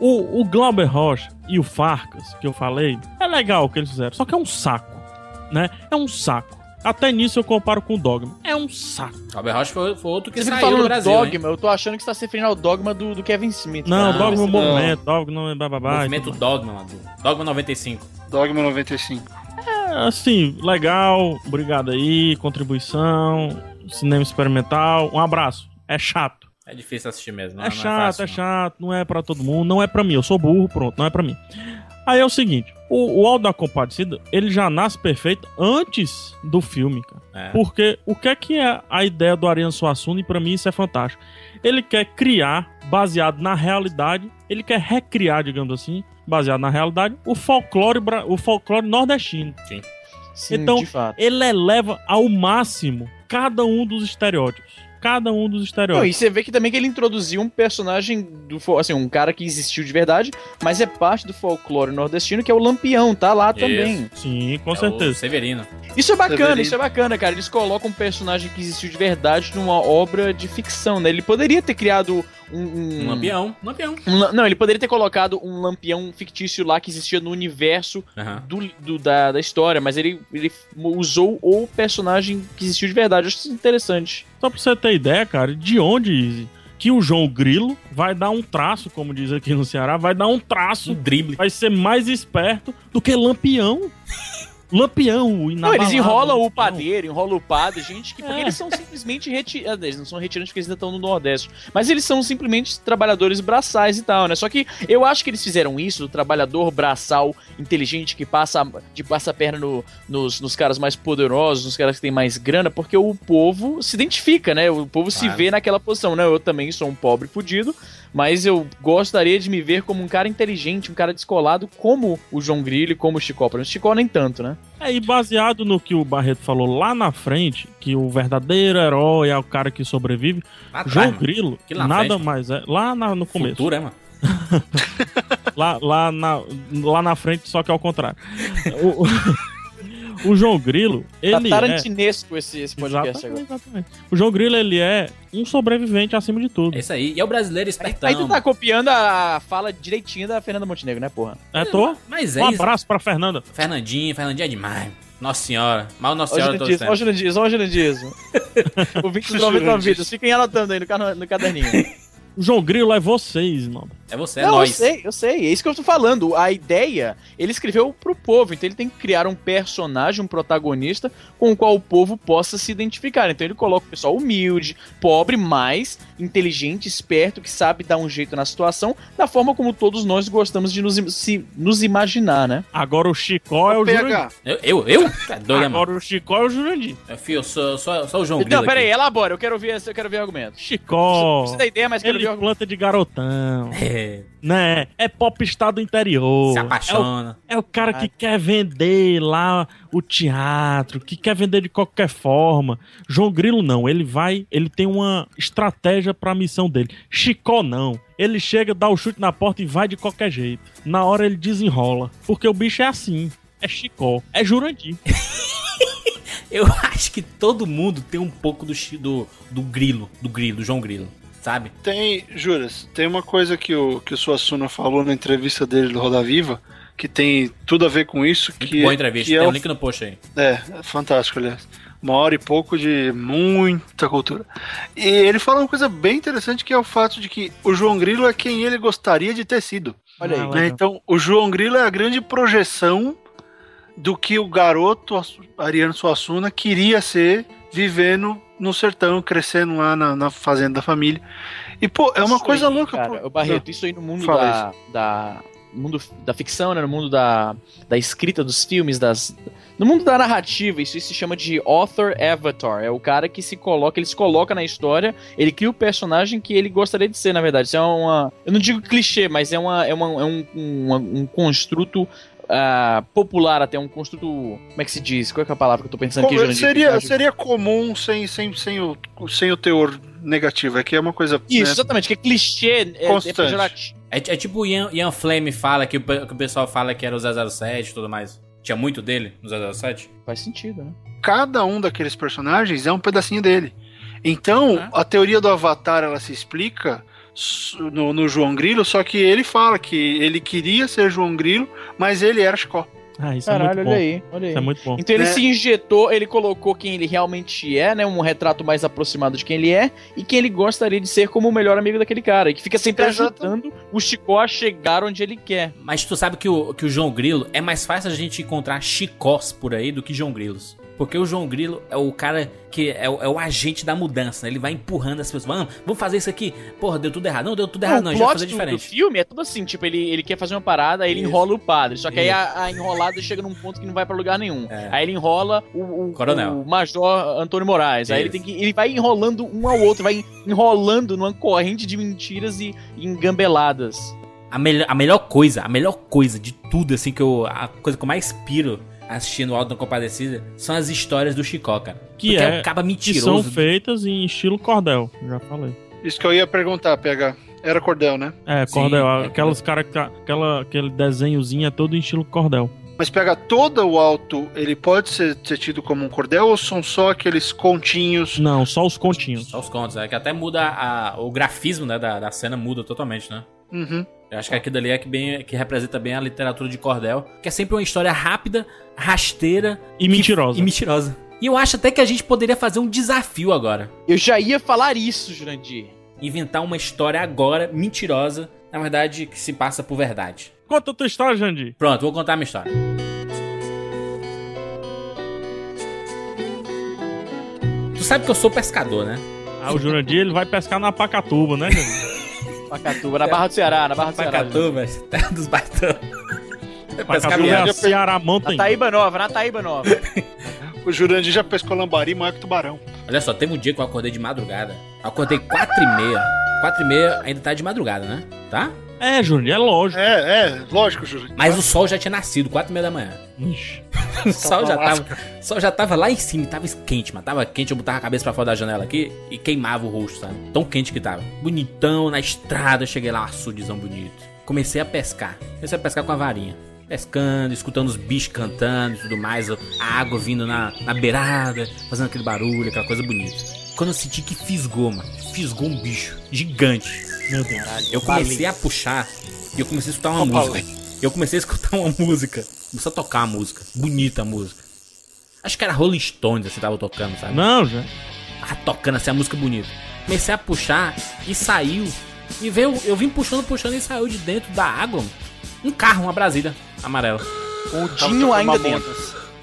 o, o Glauber Rocha e o Farcas, que eu falei, é legal o que eles fizeram, só que é um saco, né? É um saco. Até nisso eu comparo com o Dogma. É um saco. Glauber Rocha foi, foi outro que Você saiu do falando Brasil, dogma, hein? eu tô achando que você tá se referindo ao dogma do, do Kevin Smith. Não, cara. Dogma é um Não. movimento, Dogma é bababá. Movimento Dogma, mano. Dogma 95. Dogma 95. É, assim, legal, obrigado aí, contribuição, cinema experimental, um abraço. É chato. É difícil assistir mesmo. não- É não chato, fácil, é chato, não é pra todo mundo, não é pra mim. Eu sou burro, pronto, não é pra mim. Aí é o seguinte, o, o Aldo da Compadecida, ele já nasce perfeito antes do filme, cara. É. Porque o que é que é a ideia do Ariano Suassuna, e pra mim isso é fantástico. Ele quer criar, baseado na realidade, ele quer recriar, digamos assim, baseado na realidade, o folclore, o folclore nordestino. Sim. Sim, então, de fato. ele eleva ao máximo cada um dos estereótipos. Cada um dos Não, estereótipos. e você vê que também que ele introduziu um personagem do assim, um cara que existiu de verdade, mas é parte do folclore nordestino, que é o Lampião, tá lá também. Sim, com É certeza. o Severino. Isso é bacana, Severino. isso é bacana, cara. Eles colocam um personagem que existiu de verdade numa obra de ficção, né? Ele poderia ter criado um. um- Um lampião. Um lampião. um não, ele poderia ter colocado um lampião fictício lá que existia no universo Aham. do, do- da, da história, mas ele, ele usou o personagem que existiu de verdade. Eu acho isso interessante. Só pra você ter ideia, cara, de onde Izzy, que o João Grilo vai dar um traço, como diz aqui no Ceará, vai dar um Um traço, drible. vai ser mais esperto do que Lampião. Lampião, o Não, eles enrolam o padeiro, enrolam o padre, gente que. Porque É. eles são simplesmente retirados. Eles não são retirantes porque eles ainda estão no Nordeste. Mas eles são simplesmente trabalhadores braçais e tal, né? Só que eu acho que eles fizeram isso, do trabalhador braçal inteligente que passa, de passa a perna no- nos, nos caras mais poderosos, nos caras que têm mais grana, porque o povo se identifica, né? O povo se Claro. vê naquela posição, né? Eu também sou um pobre fudido, mas eu gostaria de me ver como um cara inteligente, um cara descolado, como o João Grilo e como o Chicó. Para o Chicó nem tanto, né? É, e baseado no que o Barreto falou lá na frente, que o verdadeiro herói é o cara que sobrevive, Lá João mano. Grilo, Que lá na nada frente, mais é. Lá na- no começo. Futuro, é, mano? Lá, lá, na, lá na frente, só que ao contrário. O, o João Grilo, ele tá é... tarantinesco esse, esse podcast Exatamente, agora. exatamente. O João Grilo, ele é um sobrevivente acima de tudo. É isso aí. E é o brasileiro espertão. Aí tu tá copiando a fala direitinho da Fernanda Montenegro, né, porra? É, tô? Mas é Um isso. abraço pra Fernanda. Fernandinho, Fernandinho é demais. Nossa senhora. Mal Nossa senhora todos ó o. Jurandiz, ó o Jurandiz. O 20 dos 90 vidas, fiquem anotando aí no, no caderninho. O João Grilo é vocês, mano. É você, é Não, nós. eu sei, eu sei. É isso que eu tô falando. A ideia, ele escreveu pro povo, então ele tem que criar um personagem, um protagonista com o qual o povo possa se identificar. Então ele coloca o pessoal humilde, pobre, mas inteligente, esperto, que sabe dar um jeito na situação, da forma como todos nós gostamos de nos, se, nos imaginar, né? Agora o Chicó é o Jurandir. Eu? Eu? eu? Tá né, mano? Agora o Chicó é o Jurandir. Filho, eu sou, sou, sou o João Grilo Então, pera aí, aqui. elabora, eu quero ver, eu quero ver argumentos. Chicó. Você dá ideia, mas quero ver Ele. Planta de garotão. É, Né? É popstar do interior. se É o, apaixona. é o cara que quer vender lá o teatro, que quer vender de qualquer forma. João Grilo não, ele vai, ele tem uma estratégia pra missão dele. Chicó não. Ele chega, dá o chute na porta e vai de qualquer jeito. Na hora ele desenrola. Porque o bicho é assim. É Chicó. É Jurandir. Eu acho que todo mundo tem um pouco do, do, do grilo, do grilo, do João Grilo, sabe? Tem, Juras, tem uma coisa que o, que o Suassuna falou na entrevista dele do Roda Viva, que tem tudo a ver com isso, Muito que, boa é- entrevista. que é, Tem o- um link no post aí. é, é fantástico, aliás. Uma hora e pouco de muita cultura. E ele fala uma coisa bem interessante que é o fato de que o João Grilo é quem ele gostaria de ter sido. Olha aí. Né? Então, o João Grilo é a grande projeção do que o garoto Ariano Suassuna queria ser vivendo no sertão, crescendo lá na, na fazenda da família. E, pô, é uma Isso coisa aí, louca. Cara, pô. o Barreto, isso aí no mundo da, da mundo da ficção, né, no mundo da, da escrita dos filmes, das no mundo da narrativa, isso, isso se chama de author avatar. É o cara que se coloca, ele se coloca na história, ele cria o personagem que ele gostaria de ser, na verdade. Isso é uma, eu não digo clichê, mas é uma é, uma, é um, um, um construto ah, popular até um construto, como é que se diz? Qual é, que é a palavra que eu tô pensando aqui, Jurandir? seria, seria comum sem, sem, sem, o, sem o teor negativo. É que é uma coisa. Isso, né, exatamente, que é clichê, é, é Constante. pejorativo. É, é tipo o Ian, Ian Flame fala que o, que o pessoal fala que era o 007 e tudo mais. Tinha muito dele no 007? Faz sentido, né? cada um daqueles personagens é um pedacinho dele. Então, É. a teoria do Avatar ela se explica no, no João Grilo, só que ele fala que ele queria ser João Grilo, mas ele era Chicó. Ah, isso Caralho, é muito olha bom. aí, olha aí. Isso é muito bom. Então ele Né? se injetou, ele colocou quem ele realmente é, né? Um retrato mais aproximado de quem ele é e quem ele gostaria de ser como o melhor amigo daquele cara. E que fica sempre Exato. ajudando o Chicó a chegar onde ele quer. Mas tu sabe que o, que o João Grilo é mais fácil a gente encontrar chicós por aí do que João Grilos. Porque o João Grilo é o cara que é o, é o agente da mudança, né? Ele vai empurrando as pessoas. Vamos, vamos fazer isso aqui. Porra, deu tudo errado. Não, deu tudo errado, não. A o gente plot fazer diferente. filme é tudo assim, tipo, ele, ele quer fazer uma parada, aí ele Isso. enrola o padre. Só que aí Isso. a, a enrolada chega num ponto que não vai pra lugar nenhum. É. Aí ele enrola o, o, Coronel. o Major Antônio Moraes. Aí ele Isso. tem que. Ele vai enrolando um ao outro, vai enrolando numa corrente de mentiras e, e engambeladas. A, melhor, a melhor coisa, a melhor coisa de tudo, assim, que eu. A coisa que eu mais piro assistindo Alto da Compadecida são as histórias do Chicó, cara. Que Porque é- o caba Que mentiroso. são feitas em estilo cordel. Já falei. Isso que eu ia perguntar, PH. Era Cordel, né? É, Sim, cordel. é aquelas cara, aquela, aquele desenhozinho é todo em estilo cordel. Mas pega todo o alto, ele pode ser, ser tido como um cordel ou são só aqueles continhos? Não, só os continhos. Só os contos, é que até muda a- o grafismo né, da, da cena muda totalmente, né? Uhum. Eu acho que aquilo ali é que, bem, que representa bem a literatura de Cordel, que é sempre uma história rápida, rasteira e que, mentirosa. E mentirosa. E eu acho até que a gente poderia fazer um desafio agora. Eu já ia falar isso, Jurandir. Inventar uma história agora mentirosa, na verdade, que se passa por verdade. Conta a tua história, Jurandir. Pronto, vou contar a minha história. Tu sabe que eu sou pescador, né? Ah, o Jurandir ele vai pescar na Pacatuba, né, Jurandir? Pacatuba, na Barra do Ceará, na Barra do Ceará. Pacatuba, terra dos baitão. Pacatuba é Ceará Mountain. Na Taíba Nova, na Taíba Nova. O Jurandir já pescou lambari maior que tubarão. Olha só, teve um dia que eu acordei de madrugada. Acordei 4 e meia. 4 e meia ainda tá de madrugada, né? Tá? É, Jurandir, é lógico. É, é, lógico, Jurandir. Mas o sol já tinha nascido, 4 e meia da manhã. Ixi. o sol já, tava, sol já tava lá em cima, tava quente, mas tava quente. Eu botava a cabeça pra fora da janela aqui e queimava o rosto, sabe? Tão quente que tava. Bonitão, na estrada, cheguei lá, açudezão bonito. Comecei a pescar. Comecei a pescar com a varinha. Pescando, escutando os bichos cantando e tudo mais, a água vindo na, na beirada, fazendo aquele barulho, aquela coisa bonita. Quando eu senti que fisgou, mano, fisgou um bicho gigante. Meu Deus. Eu comecei a puxar e eu comecei a escutar uma música. Eu comecei a escutar uma música. Comecei a tocar a música. Bonita a música. Acho que era Rolling Stones assim, tava tocando, sabe? Não, já. Ah, tocando assim a música bonita. Comecei a puxar e saiu. E veio, eu vim puxando, puxando e saiu de dentro da água um carro, uma Brasília amarela. O Dinho ainda dentro.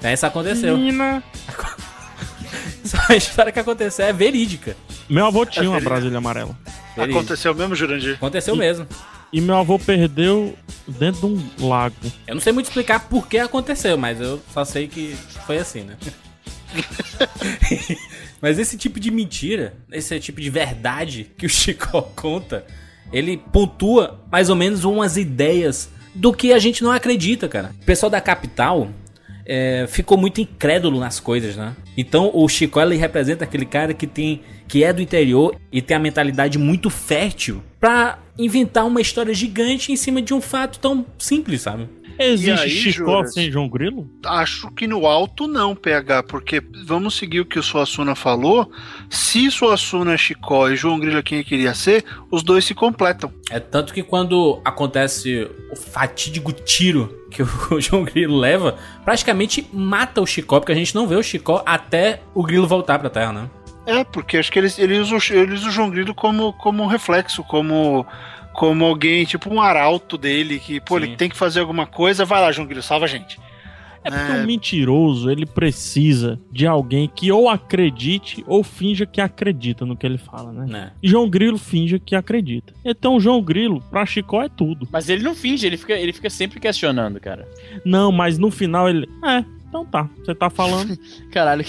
É, isso aconteceu. Menina. Essa história que aconteceu é verídica. Meu avô tinha uma Brasília amarela. Verídica. Aconteceu mesmo, Jurandir? Aconteceu mesmo. E meu avô perdeu dentro de um lago. Eu não sei muito explicar por que aconteceu, mas eu só sei que foi assim, né? mas esse tipo de mentira, esse tipo de verdade que o Chico conta, ele pontua mais ou menos umas ideias do que a gente não acredita, cara. O pessoal da capital é, ficou muito incrédulo nas coisas, né? Então o Chico ele representa aquele cara que tem que é do interior e tem a mentalidade muito fértil pra inventar uma história gigante em cima de um fato tão simples, sabe? Existe aí, Chicó Juras? sem João Grilo? Acho que no alto não, PH, porque vamos seguir o que o Suassuna falou. Se Suassuna é Chicó e João Grilo é quem queria ser, os dois se completam. É tanto que quando acontece o fatídico tiro que o João Grilo leva, praticamente mata o Chicó, porque a gente não vê o Chicó até o Grilo voltar pra Terra, né? É, porque acho que eles, eles, usam, eles usam o João Grilo como, como um reflexo, como, como alguém, tipo um arauto dele, que, pô, ele tem que fazer alguma coisa, vai lá, João Grilo, salva a gente. É porque um mentiroso, ele precisa de alguém que ou acredite ou finja que acredita no que ele fala, né? E João Grilo finge que acredita. Então João Grilo, pra Chicó, é tudo. Mas ele não finge, ele fica, ele fica sempre questionando, cara. Não, mas no final ele. É, então tá, você tá falando. Caralho.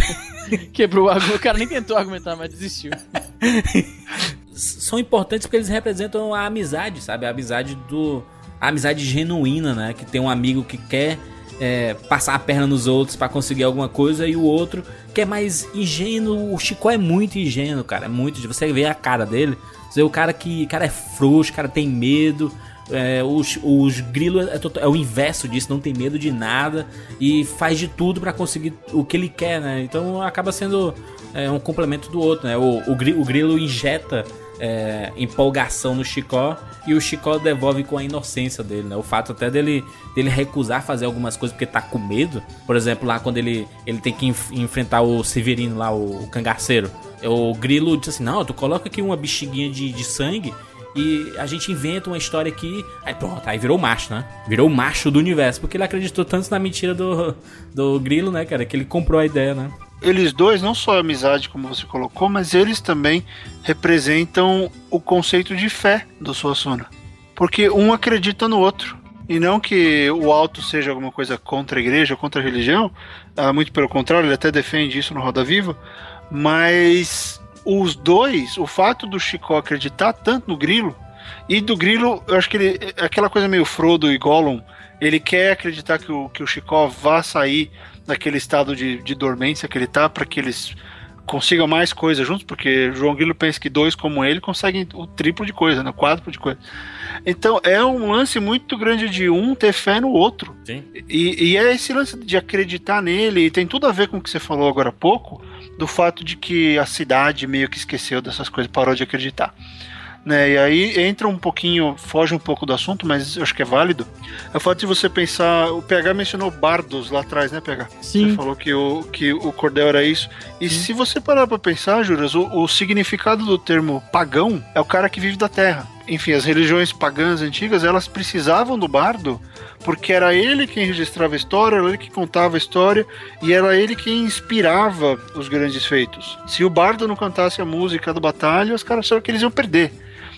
Quebrou o argumento. O cara nem tentou argumentar, mas desistiu. são importantes porque eles representam a amizade, sabe? A amizade do. A amizade genuína, né? Que tem um amigo que quer é, passar a perna nos outros pra conseguir alguma coisa e o outro que é mais ingênuo. O Chico é muito ingênuo, cara. É muito. Você vê a cara dele. Você vê o cara que. cara é frouxo, cara tem medo. É, os, os grilos é, total- é o inverso disso, não tem medo de nada e faz de tudo pra conseguir o que ele quer, né? Então acaba sendo é, um complemento do outro, né? O, o, o grilo injeta é, empolgação no Chicó e o Chicó devolve com a inocência dele, né? O fato até dele, dele recusar fazer algumas coisas porque tá com medo. Por exemplo, lá quando ele, ele tem que enf- enfrentar o Severino lá, o, o cangaceiro. O grilo diz assim: Não, tu coloca aqui uma bexiguinha de, de sangue e a gente inventa uma história aqui. Aí pronto, aí virou macho, né? Virou macho do universo. Porque ele acreditou tanto na mentira do, do grilo, né, cara? Que ele comprou a ideia, né? Eles dois, não só a amizade, como você colocou, mas eles também representam o conceito de fé do Suassuna. Porque um acredita no outro. E não que o alto seja alguma coisa contra a igreja, contra a religião, ah, muito pelo contrário, ele até defende isso no Roda Viva, mas os dois, o fato do Chico acreditar tanto no Grilo, e do Grilo, eu acho que ele, aquela coisa meio Frodo e Gollum, ele quer acreditar que o, que o Chicó vá sair daquele estado de, de dormência que ele tá, para que eles consigam mais coisa juntos, porque João Grilo pensa que dois como ele conseguem o triplo de coisa, né? o quádruplo de coisa. Então é um lance muito grande de um ter fé no outro. Sim. E, e é esse lance de acreditar nele, e tem tudo a ver com o que você falou agora há pouco, do fato de que a cidade meio que esqueceu dessas coisas, parou de acreditar. Né, e aí entra um pouquinho, foge um pouco do assunto, mas eu acho que é válido. É o fato de você pensar. O PH mencionou bardos lá atrás, né, PH? Sim. Você falou que o, que o cordel era isso. E se você parar pra pensar, Juras, o, o significado do termo pagão é o cara que vive da terra. enfim, as religiões pagãs antigas, elas precisavam do bardo porque era ele quem registrava a história, era ele que contava a história e era ele quem inspirava os grandes feitos. Se o bardo não cantasse a música da batalha, os caras achavam que eles iam perder.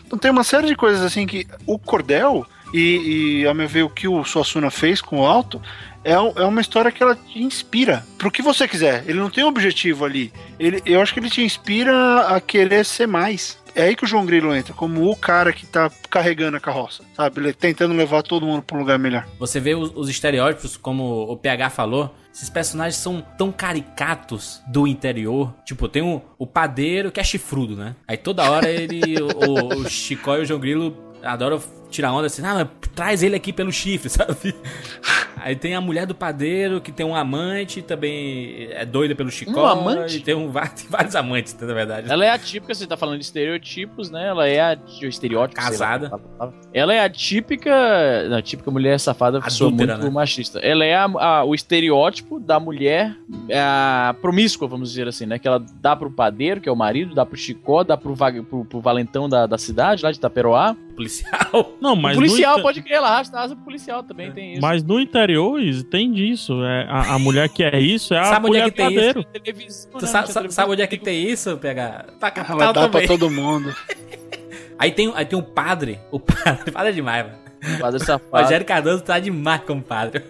Então tem uma série de coisas assim que o cordel e, e a meu ver o que o Suassuna fez com o alto é, é uma história que ela te inspira pro que você quiser. Ele não tem um objetivo ali. Ele, eu acho que ele te inspira a querer ser mais. É aí que o João Grilo entra, como o cara que tá carregando a carroça, sabe? Ele tentando levar todo mundo pra um lugar melhor. Você vê os, os estereótipos, como o PH falou, esses personagens são tão caricatos do interior. Tipo, tem o, o padeiro que é chifrudo, né? Aí toda hora ele, o, o Chicó e o João Grilo adoram tirar onda assim, ah, traz ele aqui pelo chifre, sabe? Aí tem a mulher do padeiro, que tem um amante, também é doida pelo chicó. Um amante? Tem, um, tem vários amantes, na verdade. Ela é a típica, você tá falando de estereotipos, né? Ela é a estereótipo. sei lá, Casada. Ela é a típica. A típica mulher safada Adúltera, muito né? machista. Ela é a- a- o estereótipo da mulher a promíscua, vamos dizer assim, né? Que ela dá pro padeiro, que é o marido, dá pro chicó, dá pro, pro, pro valentão da, da cidade, lá de Itaperoá. Policial. Não, mas o policial no, pode crer, ela arrasta a asa pro policial também, tem isso. mas no interior tem disso. É, a, a mulher que é isso é a Sabe onde é mulher que tem padeiro. Televisão, Tu né? sabe, sabe, sabe onde é que tem isso, PH? Pra Ela capital dá pra também. todo mundo. Aí tem, aí tem um padre. O padre. Padre é demais, mano. Padre O safado. Rogério Cardoso tá demais como padre.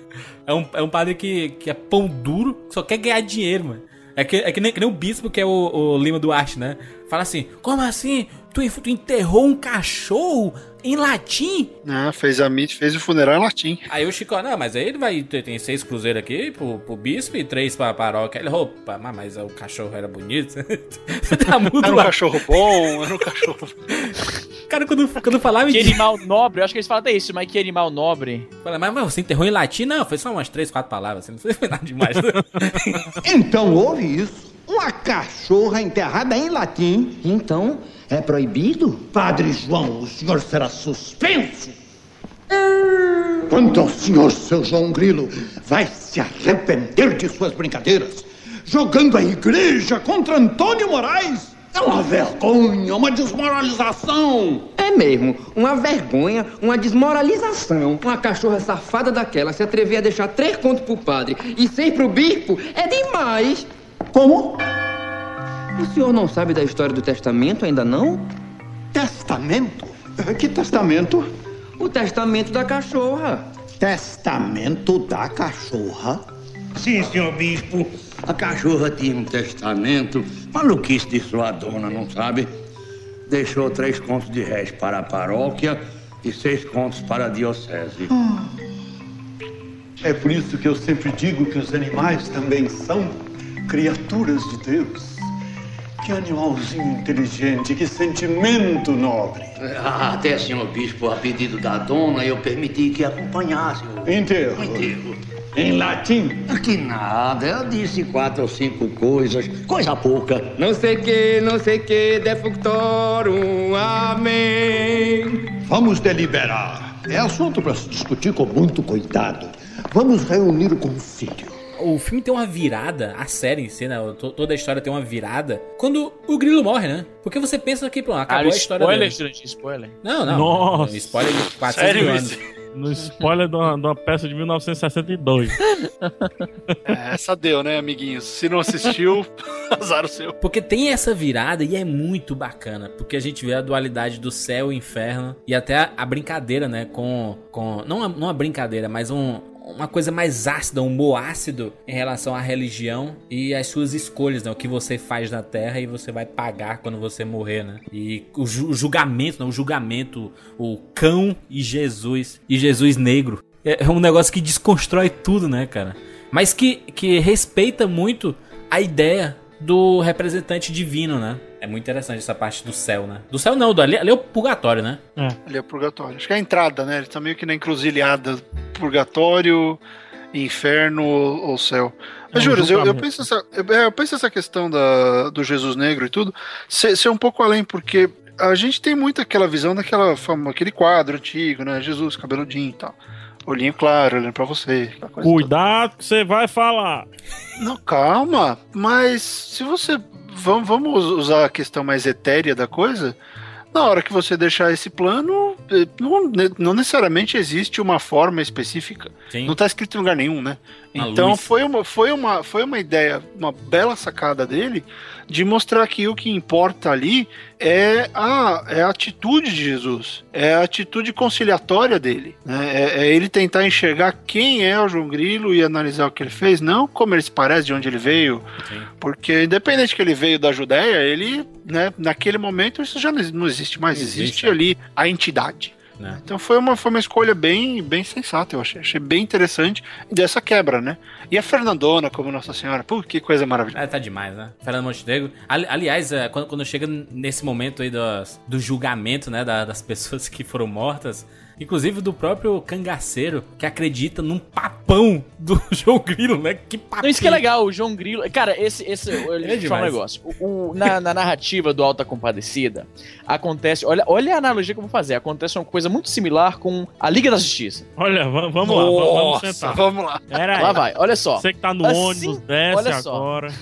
É um, é um padre que, que é pão duro, que só quer ganhar dinheiro, mano. É que, é que, nem, que nem o bispo, que é o, o Lima Duarte, né? Fala assim: como assim? Tu, tu enterrou um cachorro em latim? Ah, fez a mit, fez o funeral em latim. Aí o Chico, não, mas aí ele vai ter tem seis cruzeiros aqui pro, pro bispo e três pra paróquia. Ele, opa, mas, o cachorro era bonito. Você tá muito Era um lá. cachorro bom, era um cachorro. Cara, quando, quando falava Que em animal nobre, eu acho que eles falam até isso, mas que animal nobre. Fala, mas, mas você enterrou em latim? Não, foi só umas três, quatro palavras. Assim, não foi nada demais. Então houve isso. Uma cachorra enterrada em latim. Então, é proibido? Padre João, o senhor será suspenso. Quanto ao senhor, seu João Grilo, vai se arrepender de suas brincadeiras. Jogando a igreja contra Antônio Moraes. É uma vergonha, uma desmoralização. É mesmo, uma vergonha, uma desmoralização. Uma cachorra safada daquela se atrever a deixar três contos pro padre e seis pro bispo é demais. Como? O senhor não sabe da história do testamento ainda não? Testamento? Que testamento? O testamento da cachorra. Testamento da cachorra? Sim, senhor bispo. A cachorra tinha um testamento. Maluquice de sua dona, não sabe? Deixou três contos de réis para a paróquia e seis contos para a diocese. É por isso que eu sempre digo que os animais também são criaturas de Deus. Que animalzinho inteligente, que sentimento nobre. Ah, Até, senhor bispo, a pedido da dona, eu permiti que acompanhasse o Enterro. o enterro. Em latim. Que nada, eu disse quatro ou cinco coisas, coisa pouca. Não sei que, não sei que, defunctorum, amém. Vamos deliberar. É assunto para se discutir com muito cuidado. Vamos reunir o conselho. O filme tem uma virada, a série em si, né? to- Toda a história tem uma virada quando o Grilo morre, né? Porque você pensa que, pronto, acabou Ah, a história spoiler, dele. spoiler. Não, não. Nossa. Spoiler de 400 Sério mil isso? anos. No spoiler de uma, de uma peça de 1962. É, essa deu, né, amiguinhos? Se não assistiu, azar o seu. Porque tem essa virada e é muito bacana. Porque a gente vê a dualidade do céu e inferno. E até a, a brincadeira, né? Com. com não, a, não a brincadeira, mas um. Uma coisa mais ácida, um humor ácido em relação à religião e às suas escolhas, né? O que você faz na Terra e você vai pagar quando você morrer, né? E o, ju- o julgamento, né? O julgamento, o cão e Jesus. E Jesus negro. É é um negócio que desconstrói tudo, né, cara? Mas que, que respeita muito a ideia do representante divino, né? É muito interessante essa parte do céu, né? Do céu não, do, ali, ali é o purgatório, né? Ali é o purgatório. Acho que é a entrada, né? Ele tá meio que na encruzilhada. Purgatório, inferno ou céu. Mas, É um Júlio, eu, eu penso essa, eu, é, eu penso essa questão da, do Jesus negro e tudo ser, ser um pouco além, porque a gente tem muito aquela visão daquela fama, aquele quadro antigo, né? Jesus, cabeludinho e tal. Olhinho claro, olhando pra você. Cuidado que você vai falar. Não, calma. Mas se você. Vamos, vamos usar a questão mais etérea da coisa. Na hora que você deixar esse plano, eh, não, não necessariamente existe uma forma específica. Sim. Não está escrito em lugar nenhum, né? Então luz. foi uma, foi, uma, foi uma ideia, uma bela sacada dele de mostrar que o que importa ali é a, é a atitude de Jesus, é a atitude conciliatória dele. Né? É, é ele tentar enxergar quem é o João Grilo e analisar o que ele fez, não como ele se parece, de onde ele veio. Porque independente que ele veio da Judéia, ele, né, naquele momento, isso já não não existe mais, Existe, existe é. ali a entidade. Né? Então foi uma, foi uma escolha bem, bem sensata, eu achei. Achei bem interessante dessa quebra, né? E a Fernandona como Nossa Senhora, pô, que coisa maravilhosa. É, tá demais, né? Fernando Montenegro. Ali- aliás, é, quando, quando chega nesse momento aí dos- do julgamento, né, da- das pessoas que foram mortas, inclusive do próprio cangaceiro, que acredita num papão do João Grilo, né? Que papão. Isso que é legal, o João Grilo. Cara, esse. esse eu, deixa eu te falar um negócio. O, o- na, na narrativa do Alta Compadecida, acontece. Olha, olha a analogia que eu vou fazer. Acontece uma coisa muito similar com a Liga da Justiça. Olha, va- vamos lá, vamos, sentar. vamos lá. Pera aí. Lá vai, olha só. Você que tá no Assim, ônibus, desce olha só. agora.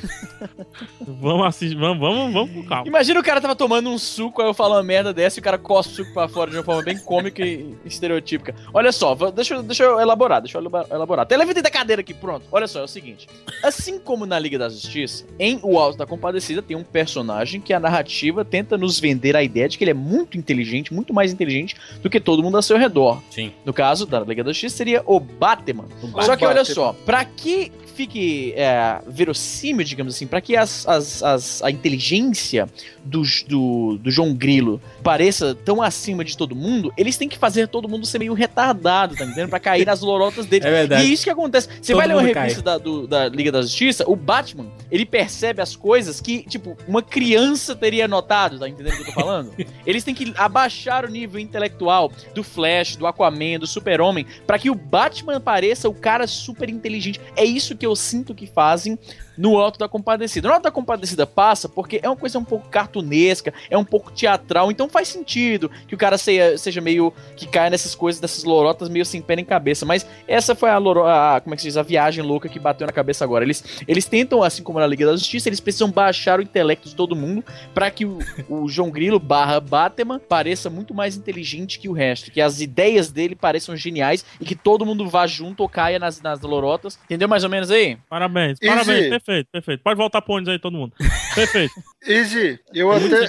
vamos assistir, vamos, vamos, vamos com calma. Imagina o cara tava tomando um suco, aí eu falo uma merda dessa e o cara cospe o suco pra fora de uma forma bem cômica e estereotípica. Olha só, deixa, eu- deixa eu elaborar, deixa eu elaborar. Até levantei da cadeira aqui, pronto. Olha só, é o seguinte. Assim como na Liga da Justiça, em O Alto da Compadecida tem um personagem que a narrativa tenta nos vender a ideia de que ele é muito inteligente, muito mais inteligente do que todo mundo ao seu redor. Sim. No caso da Liga da Justiça seria o Batman. Só que olha só, pra que fique é, verossímil, digamos assim, pra que as, as- as- a inteligência do, do, do João Grilo pareça tão acima de todo mundo, eles têm que fazer todo mundo ser meio retardado, tá entendendo? Pra cair nas lorotas dele. É verdade. E é isso que acontece. Você Todo vai ler uma revista da, do- da Liga da Justiça, o Batman, ele percebe as coisas que, tipo, uma criança teria notado, tá entendendo o que eu tô falando? Eles têm que abaixar o nível intelectual do Flash, do Aquaman, do Super-Homem, pra que o Batman pareça o cara super inteligente. É isso que eu sinto que fazem no Alto da Compadecida. No Alto da Compadecida passa porque é uma coisa um pouco cartunesca, é um pouco teatral, então faz sentido que o cara seja, seja meio que caia nessas coisas, dessas lorotas meio sem pé nem cabeça. Mas essa foi a, loro, a como é que se diz, a viagem louca que bateu na cabeça agora. Eles, eles tentam, assim como na Liga da Justiça, eles precisam baixar o intelecto de todo mundo pra que o, o João Grilo barra Batman pareça muito mais inteligente que o resto, que as ideias dele pareçam geniais e que todo mundo vá junto ou caia nas, nas lorotas. Entendeu mais ou menos aí? Parabéns, Easy. Perfeito, perfeito. Pode voltar pro ônibus aí, todo mundo. Perfeito. Easy, eu até.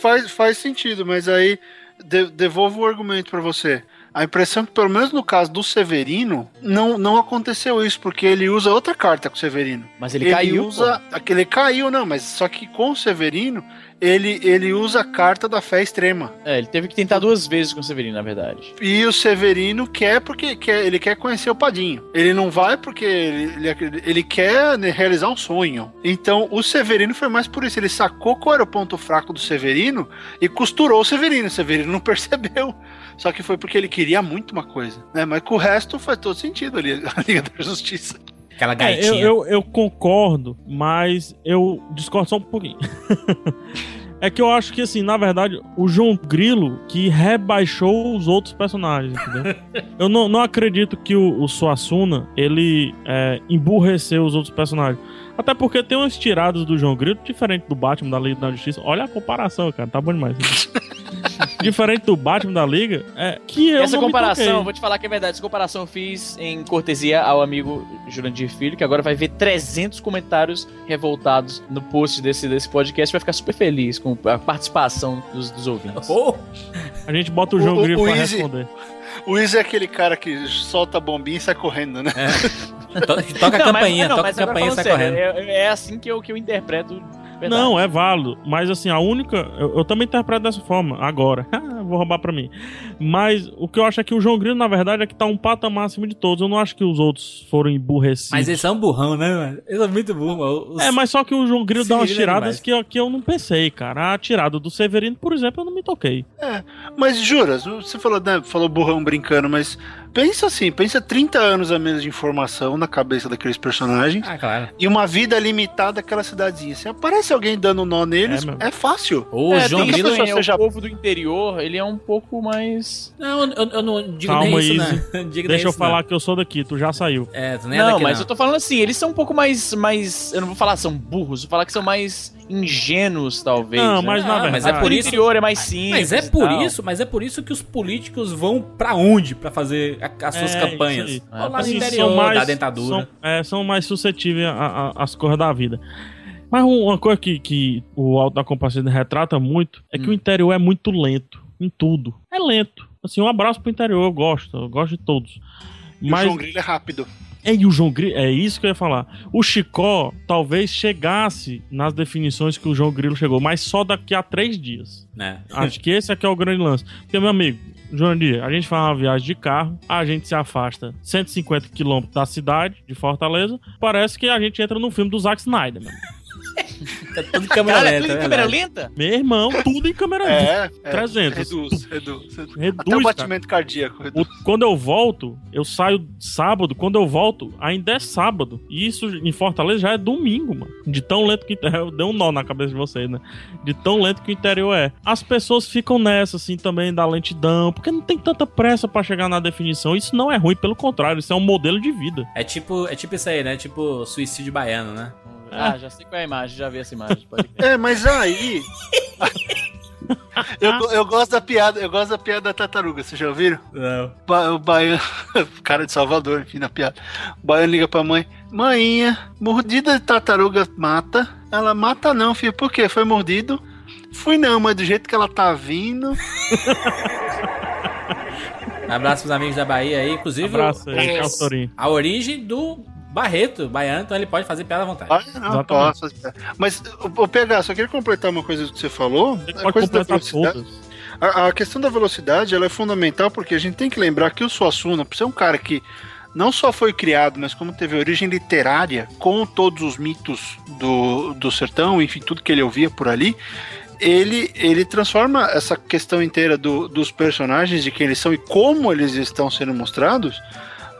Faz, faz sentido, mas aí de- devolvo o argumento pra você. A impressão que, pelo menos no caso do Severino, não, não aconteceu isso, porque ele usa outra carta com o Severino. Mas ele caiu, usa. Aquele caiu, não, mas só que com o Severino, ele, ele usa a carta da fé extrema. É, ele teve que tentar duas vezes com o Severino, na verdade. E o Severino quer porque quer, ele quer conhecer o Padinho. Ele não vai porque ele, ele, ele quer né, realizar um sonho. Então o Severino foi mais por isso. Ele sacou qual era o ponto fraco do Severino e costurou o Severino. O Severino não percebeu. Só que foi porque ele queria muito uma coisa. Né? Mas com o resto faz todo sentido ali, a Liga da Justiça. Aquela É, eu, gaitinha. eu, eu concordo, mas eu discordo só um pouquinho. é que eu acho que, assim, na verdade, o João Grilo que rebaixou os outros personagens, entendeu? eu não, não acredito que o, o Suassuna, ele é, emburreceu os outros personagens. Até porque tem umas tiradas do João Grilo diferente do Batman da Liga da Justiça. Olha a comparação, cara, tá bom demais. diferente do Batman da Liga, é que eu Essa comparação, vou te falar que é verdade. Essa comparação eu fiz em cortesia ao amigo Jurandir Filho, que agora vai ver 300 comentários revoltados no post desse, desse podcast. Vai ficar super feliz com a participação dos, dos ouvintes. Oh, A gente bota o João O- o- Grilo o pra Easy- responder. O Izzy é aquele cara que solta a bombinha e sai correndo, né? to- toca a Não, mas- campainha, não, toca a campainha e sai sério, correndo. É, é assim que eu, que eu interpreto. Verdade. Não, é válido. Mas assim, a única. Eu, eu também interpreto dessa forma, agora. Vou roubar pra mim. Mas o que eu acho é que o João Grilo, na verdade, é que tá um patamar acima de todos. Eu não acho que os outros foram emburrecidos. Mas eles são burrão, né, mano? Eles são muito burros, mano. Os- É, mas só que o João Grilo dá umas é tiradas que, eu- que eu não pensei, cara. A tirada do Severino, por exemplo, eu não me toquei. É, mas juras, você falou, né, falou burrão brincando, mas pensa assim, pensa 30 anos a menos de informação na cabeça daqueles personagens Ah, claro. e uma vida limitada daquela cidadezinha. Você aparece alguém dando nó neles, É, é, fácil. O é, João Grilo. é, seja- O povo do interior, ele é um pouco mais... Não, eu, eu não digo Calma, nem isso, né? Digo nem Deixa eu isso, não. falar que eu sou daqui, tu já saiu. É, tu nem é não, daqui, mas não. eu tô falando assim, eles são um pouco mais, mais... Eu não vou falar são burros, vou falar que são mais ingênuos, talvez. Não, né? mas na Ah, mas verdade. é por O isso- interior é mais simples Mas é por tal. isso, mas é por isso que os políticos vão pra onde pra fazer a- as suas É, campanhas? isso Vão lá no Assim, interior, da dentadura. São, é, são mais suscetíveis às coisas da vida. Mas um- uma coisa que, que o Alto da Compadecida retrata muito é que Hum. o interior é muito lento em tudo. É lento. Assim, um abraço pro interior, eu gosto, eu gosto de todos. E Mas o João Grilo é rápido. É, e o João Grilo, é isso que eu ia falar. O Chicó talvez chegasse nas definições que o João Grilo chegou, mas só daqui a três dias. né? Acho que esse aqui é o grande lance. Porque, meu amigo, João Dia, a gente faz uma viagem de carro, a gente se afasta 150 quilômetros da cidade, de Fortaleza, parece que a gente entra no filme do Zack Snyder, mano. Tá tudo em câmera Cara, é lenta, tudo em é câmera lenta? Meu irmão, tudo em câmera lenta. É, é 300. Reduz, reduz. reduz. Reduz, Até o cara. batimento cardíaco. reduz. O- quando eu volto, eu saio sábado. Quando eu volto, ainda é sábado. E isso em Fortaleza já é domingo, mano. De tão lento que. Deu um nó na cabeça de vocês, né? De tão lento que o interior é. As pessoas ficam nessa, assim, também da lentidão. Porque não tem tanta pressa pra chegar na definição. Isso não é ruim, pelo contrário, isso é um modelo de vida. É tipo, é tipo isso aí, né? Tipo suicídio baiano, né? Ah, já sei qual é a imagem, já vi essa imagem. É, mas aí. eu, eu gosto da piada, eu gosto da piada da tartaruga, vocês já ouviram? Não. Ba- o baiano, cara de Salvador, enfim, na piada. O baiano liga pra mãe: Mãinha, mordida de tartaruga mata. Ela mata não, filho, por quê? Foi mordido? Fui não, mas do jeito que ela tá vindo. Abraço pros amigos da Bahia aí, inclusive. Abraço aí, o- a origem do Barreto, baiano, então ele pode fazer piada à vontade. Ah, não, posso fazer piada. Mas, ô PH, só queria completar uma coisa que você falou. Você a coisa da velocidade. A, a questão da velocidade ela é fundamental porque a gente tem que lembrar que o Suassuna, por ser um cara que não só foi criado, mas como teve origem literária, com todos os mitos do, do sertão, enfim, tudo que ele ouvia por ali, ele, ele transforma essa questão inteira do- dos personagens, de quem eles são e como eles estão sendo mostrados,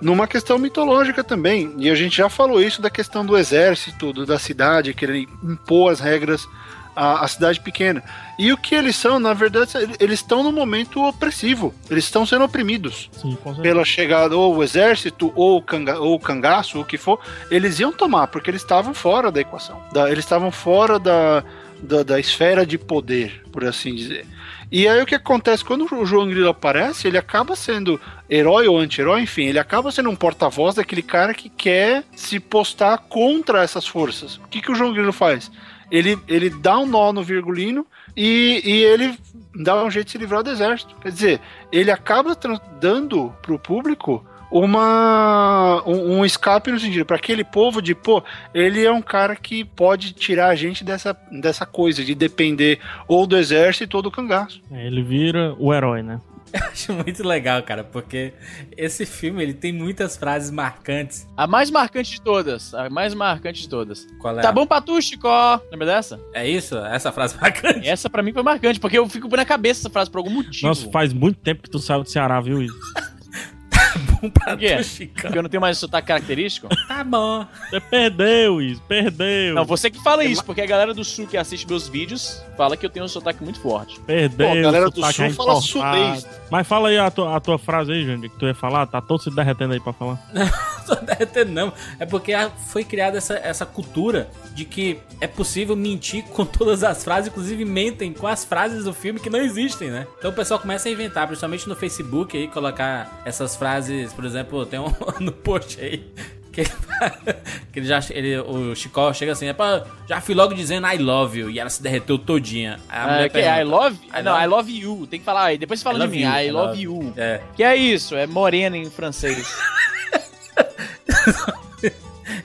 numa questão mitológica também. E a gente já falou isso da questão do exército, do- da cidade, querer impor as regras à, à cidade pequena. E o que eles são, na verdade, eles estão no momento opressivo. Eles estão sendo oprimidos Sim, pela chegada ou o exército ou o, canga, ou o cangaço, ou o que for, eles iam tomar, porque eles estavam fora da equação. Da- eles estavam fora da, da, da esfera de poder, por assim dizer. E aí o que acontece quando o João Grilo aparece, ele acaba sendo herói ou anti-herói, enfim, ele acaba sendo um porta-voz daquele cara que quer se postar contra essas forças. O que, que o João Grilo faz? Ele, ele dá um nó no virgulino e, e ele dá um jeito de se livrar do exército. Quer dizer, ele acaba dando pro público uma um, um escape no sentido para aquele povo de pô, ele é um cara que pode tirar a gente dessa, dessa coisa de depender ou do exército ou do cangaço. É, ele vira o herói, né? Acho muito legal, cara, porque esse filme ele tem muitas frases marcantes. A mais marcante de todas. A mais marcante de todas. Qual é? Tá bom pra tu, Chicó? Lembra dessa? É isso? Essa frase marcante? Essa pra mim foi marcante, porque eu fico na cabeça essa frase por algum motivo. Nossa, faz muito tempo que tu saiu do Ceará, viu, Izzy? Bom pra Por quê? tu, Chicão. Porque eu não tenho mais sotaque característico? Tá bom. Você perdeu, Izzy, perdeu. Não, você que fala isso, porque a galera do sul que assiste meus vídeos fala que eu tenho um sotaque muito forte. Perdeu. Pô, a galera do sul é fala sulês. Mas fala aí a tua, a tua frase aí, Jandir, que tu ia falar. Tá todo se derretendo aí pra falar. Não tô derretendo, não. É porque foi criada essa, essa cultura de que é possível mentir com todas as frases, inclusive mentem com as frases do filme que não existem, né? Então o pessoal começa a inventar, principalmente no Facebook aí, colocar essas frases, por exemplo, tem um no post aí. Que ele, que ele já ele, o Chicó chega assim, é pra, já fui logo dizendo I love you e ela se derreteu todinha. A mulher que é I pergunta, love? I não, love- I love you. Tem que falar aí. Depois você fala I de mim. you, I I love love- you. É. Que é isso? É morena em francês.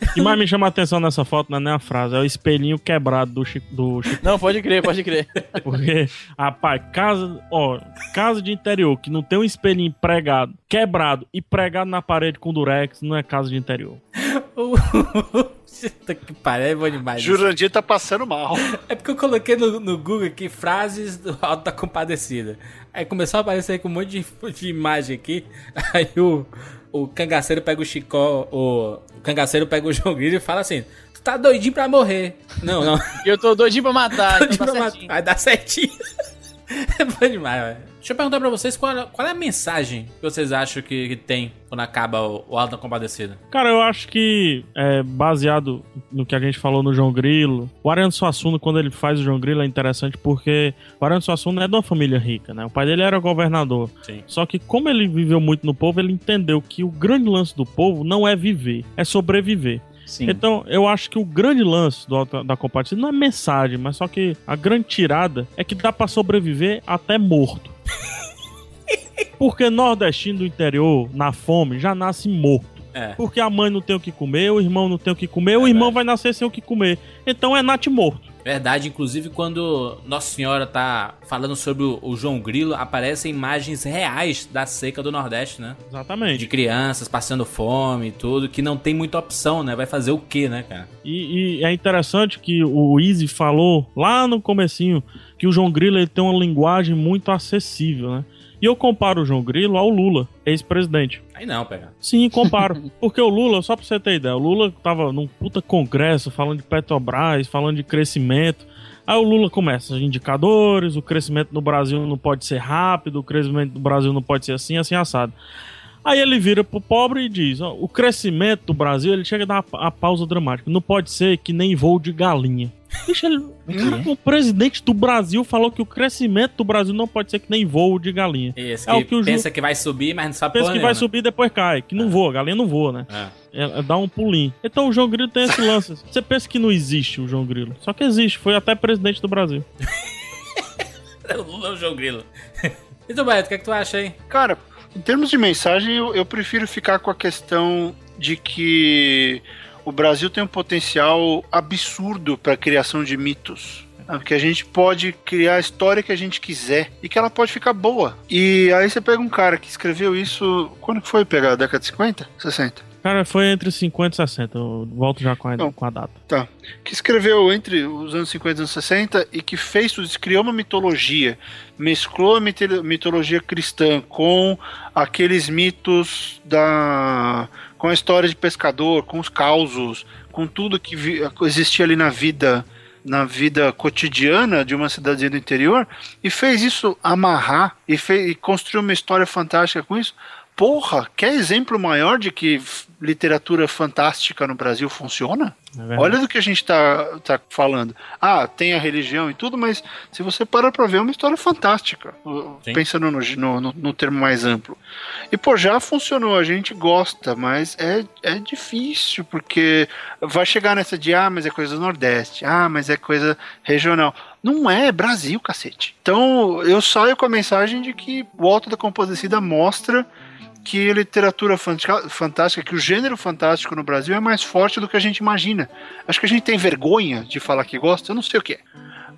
O que mais me chama a atenção nessa foto não é nem a frase, é o espelhinho quebrado do Chico. Do Chico Não, pode crer, pode crer. porque, rapaz, casa, ó, casa de interior que não tem um espelhinho pregado, quebrado e pregado na parede com durex, não é casa de interior. Puta que pariu, é bom demais. isso. Jurandir tá passando mal. É porque eu coloquei no, no Google aqui frases do Alto da Compadecida. Aí começou a aparecer aí com um monte de, de imagem aqui. Aí o, o o cangaceiro pega o Chicó, o, o cangaceiro pega o João Grilo e fala assim: Tu tá doidinho pra morrer. Não, não. Eu tô doidinho pra matar. Doidinho então pra matar. Vai dar certinho. É bom demais, velho. Deixa eu perguntar pra vocês qual, qual é a mensagem que vocês acham que, que tem quando acaba o, o Alto da Compadecida. Cara, eu acho que é baseado no que a gente falou no João Grilo. O Ariano Suassuna, quando ele faz o João Grilo, é interessante porque o Ariano Suassuna é de uma família rica, né? O pai dele era governador. Sim. Só que como ele viveu muito no povo, ele entendeu que o grande lance do povo não é viver, é sobreviver. Sim. Então, eu acho que o grande lance do da Compadecida não é mensagem, mas só que a grande tirada é que dá pra sobreviver até morto. Porque nordestino do interior, na fome, já nasce morto. É. Porque a mãe não tem o que comer, o irmão não tem o que comer, o irmão vai nascer sem o que comer. Então é nat morto. Verdade, inclusive quando Nossa Senhora tá falando sobre o, o João Grilo, aparecem imagens reais da seca do Nordeste, né? Exatamente. De crianças passando fome e tudo, que não tem muita opção, né? Vai fazer o quê, né, cara? E, e é interessante que o Easy falou lá no comecinho que o João Grilo ele tem uma linguagem muito acessível, né? E eu comparo o João Grilo ao Lula, ex-presidente. Aí não, pega. Sim, comparo. Porque o Lula, só pra você ter ideia, o Lula tava num puta congresso falando de Petrobras, falando de crescimento. Aí o Lula começa, indicadores, o crescimento no Brasil não pode ser rápido, o crescimento do Brasil não pode ser assim, assim, assado. Aí ele vira pro pobre e diz, ó, o crescimento do Brasil, ele chega a dar a pausa dramática. Não pode ser que nem voo de galinha. Bicho, ele, o presidente do Brasil falou que o crescimento do Brasil não pode ser que nem voo de galinha. Esse É que, o que o Ju- pensa que vai subir, mas não sabe Pensa que vai subir e depois cai, que não voa, a galinha não voa, né? É. É, é dá um pulinho. Então o João Grilo tem esse lance. Você pensa que não existe o João Grilo. Só que existe, foi até presidente do Brasil. O Lula é o João Grilo. E tu, Beto, o que, é que tu acha aí? Cara, em termos de mensagem, eu, eu prefiro ficar com a questão de que o Brasil tem um potencial absurdo para a criação de mitos. né? Que a gente pode criar a história que a gente quiser e que ela pode ficar boa. E aí você pega um cara que escreveu isso. Quando foi pegar? Década de 50? 60? Cara, foi entre 50 e 60. Eu volto já com a, Não. com a data. Tá. Que escreveu entre os anos 50 e os anos 60 e que fez tudo isso, criou uma mitologia, mesclou a mitologia cristã com aqueles mitos da. com a história de pescador, com os causos, com tudo que vi- existia ali na vida na vida cotidiana de uma cidadezinha do interior e fez isso amarrar e, fez, e construiu uma história fantástica com isso. Porra, quer exemplo maior de que literatura fantástica no Brasil funciona? É. Olha do que a gente tá, tá falando. Ah, tem a religião e tudo, mas se você parar pra ver, é uma história fantástica. Sim. Pensando no, no, no- no termo mais amplo. E, pô, já funcionou, a gente gosta, mas é, é difícil, porque vai chegar nessa de, ah, mas é coisa do Nordeste, ah, mas é coisa regional. Não é, é Brasil, cacete. Então, eu saio com a mensagem de que o Alto da Compadecida mostra que literatura fantástica, que o gênero fantástico no Brasil é mais forte do que a gente imagina. Acho que a gente tem vergonha de falar que gosta, eu não sei o que é.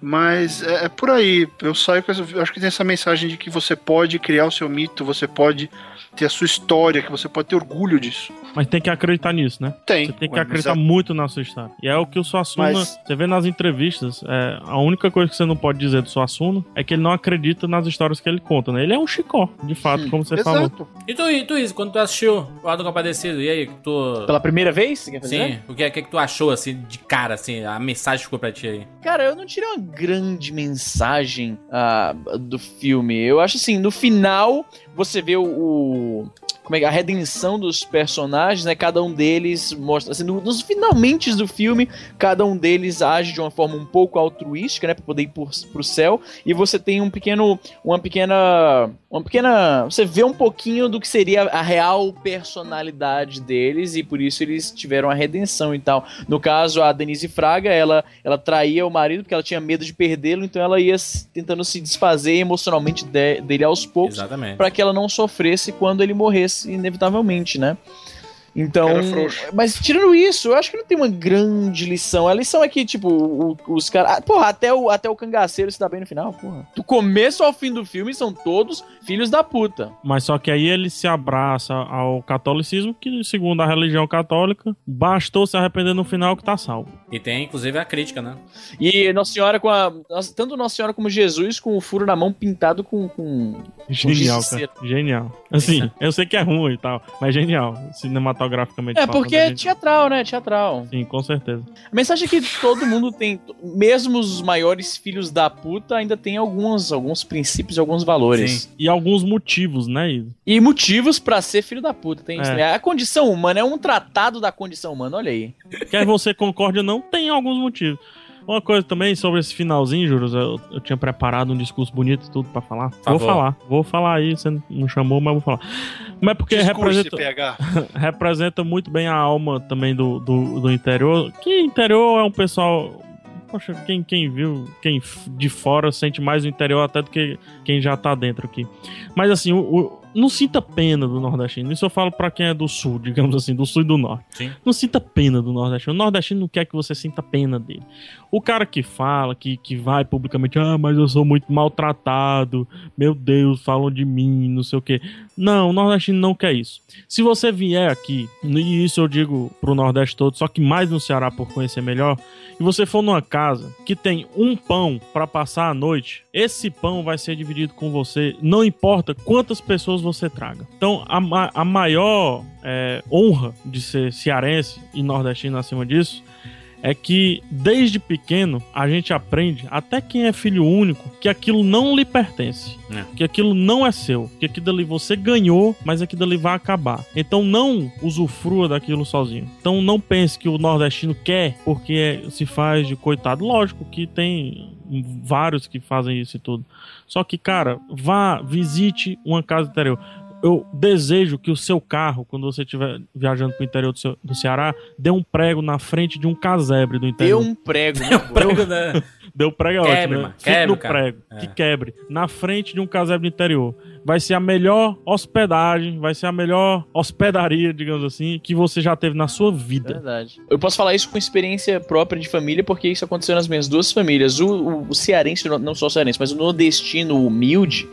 Mas é, é por aí. Eu saio com essa, eu acho que tem essa mensagem de que você pode criar o seu mito, você pode ter a sua história, que você pode ter orgulho disso. Mas tem que acreditar nisso, né? Tem. Você tem que Ué, acreditar é- muito na sua história. E é o que o Suassuna, Mas- você vê nas entrevistas, é, a única coisa que você não pode dizer do Suassuna é que ele não acredita nas histórias que ele conta, né? Ele é um chicó, de fato, como você falou. Exato. E tu, e tu, Izzy, quando tu assistiu o da Compadecido, e aí, tu... Pela primeira vez? Você quer fazer? Sim, o que, o que que tu achou, assim, de cara, assim, a mensagem que ficou pra ti aí? Cara, eu não tirei uma grande mensagem ah, do filme. Eu acho assim, no final você vê o, o- como é que é, a redenção dos personagens, né? Cada um deles mostra assim, no- nos finalmente do filme, cada um deles age de uma forma um pouco altruística, né, para poder ir por, pro céu, e você tem um pequeno uma pequena uma pequena, você vê um pouquinho do que seria a real personalidade deles e por isso eles tiveram a redenção e tal. No caso, a Denise Fraga, ela ela traía o marido porque ela tinha medo de perdê-lo, então ela ia tentando se desfazer emocionalmente de- dele aos poucos Exatamente. para que ela não sofresse quando ele morresse inevitavelmente, né? Então, mas tirando isso, eu acho que não tem uma grande lição. A lição é que, tipo, o- os caras. ah, Porra, até o, até o cangaceiro se dá bem no final, porra. Do começo ao fim do filme são todos filhos da puta. Mas só que aí ele se abraça ao catolicismo, que segundo a religião católica, bastou se arrepender no final que tá salvo. E tem, inclusive, a crítica, né? E Nossa Senhora com a. Tanto Nossa Senhora como Jesus com o furo na mão pintado com. com Genial, com cara. Genial. Assim, eu sei que é ruim e tal, mas genial. Cinematograficamente É, porque é gente- teatral, né? Teatral. Sim, com certeza. A mensagem é que todo mundo tem, mesmo os maiores filhos da puta, ainda tem alguns, alguns princípios e alguns valores. E alguns motivos, né, Isa? E motivos pra ser filho da puta. Tem isso, É. né? A condição humana é um tratado da condição humana, olha aí. Quer você concorde ou não, tem alguns motivos. Uma coisa também sobre esse finalzinho, Juros, eu, eu tinha preparado um discurso bonito e tudo pra falar. favor. Vou falar, vou falar aí, você não chamou, mas vou falar. Mas porque Discurse, representa, representa muito bem a alma também do, do, do interior. Que interior é um pessoal. Poxa, quem, quem viu, quem de fora sente mais o interior até do que quem já tá dentro aqui. Mas assim, o, o- não sinta pena do nordestino. Isso eu falo pra quem é do sul, digamos assim, do sul e do norte. Sim. Não sinta pena do nordestino. O nordestino não quer que você sinta pena dele. O cara que fala, que, que vai publicamente, ah, mas eu sou muito maltratado, meu Deus, falam de mim, não sei o quê. Não, o nordestino não quer isso. Se você vier aqui, e isso eu digo pro Nordeste todo, só que mais no Ceará por conhecer melhor, e você for numa casa que tem um pão pra passar a noite, esse pão vai ser dividido com você, não importa quantas pessoas você traga. Então, a, a maior é, honra de ser cearense e nordestino acima disso é que desde pequeno a gente aprende, até quem é filho único, que aquilo não lhe pertence. É. Que aquilo não é seu. Que aquilo ali você ganhou, mas aquilo ali vai acabar. Então não usufrua daquilo sozinho. Então não pense que o nordestino quer porque se faz de coitado. Lógico que tem vários que fazem isso e tudo. Só que, cara, vá, visite uma casa interior. Eu desejo que o seu carro, quando você estiver viajando pro interior do, seu- do Ceará, dê um prego na frente de um casebre do interior. Deu um prego, né? Prego da- Deu prego é Quebre, ótimo, né? Quebre, no prego, É. que quebre. Na frente de um casebre do interior. Vai ser a melhor hospedagem, vai ser a melhor hospedaria, digamos assim, que você já teve na sua vida. Verdade. Eu posso falar isso com experiência própria de família, porque isso aconteceu nas minhas duas famílias. O, o, o cearense, não só o cearense, mas o nordestino humilde,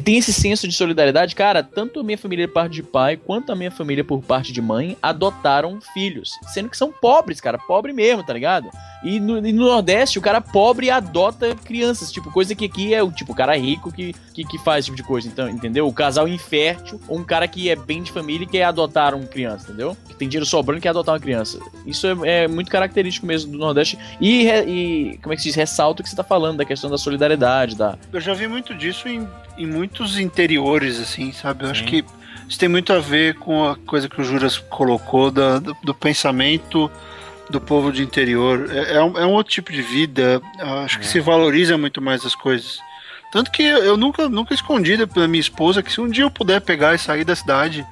tem esse senso de solidariedade. Cara, tanto a minha família por parte de pai, quanto a minha família por parte de mãe, adotaram filhos. Sendo que são pobres, cara. Pobre mesmo, tá ligado? E no, e no Nordeste, o cara pobre adota crianças. Tipo, coisa que aqui é o tipo, cara rico que, que, que faz esse tipo de coisa. Então, entendeu? O casal infértil, ou um cara que é bem de família e quer adotar uma criança, entendeu? Que tem dinheiro sobrando e quer adotar uma criança. Isso é, é muito característico mesmo do Nordeste. E, e, como é que se diz? Ressalta o que você tá falando, da questão da solidariedade, da. Eu já vi muito disso em, em muitos interiores, assim, sabe? Eu acho Sim. que isso tem muito a ver com a coisa que o Juras colocou da- do, do pensamento do povo de interior. É, é um, é um outro tipo de vida. Acho que se valoriza muito mais as coisas. Tanto que eu nunca, nunca escondi da minha esposa que se um dia eu puder pegar e sair da cidade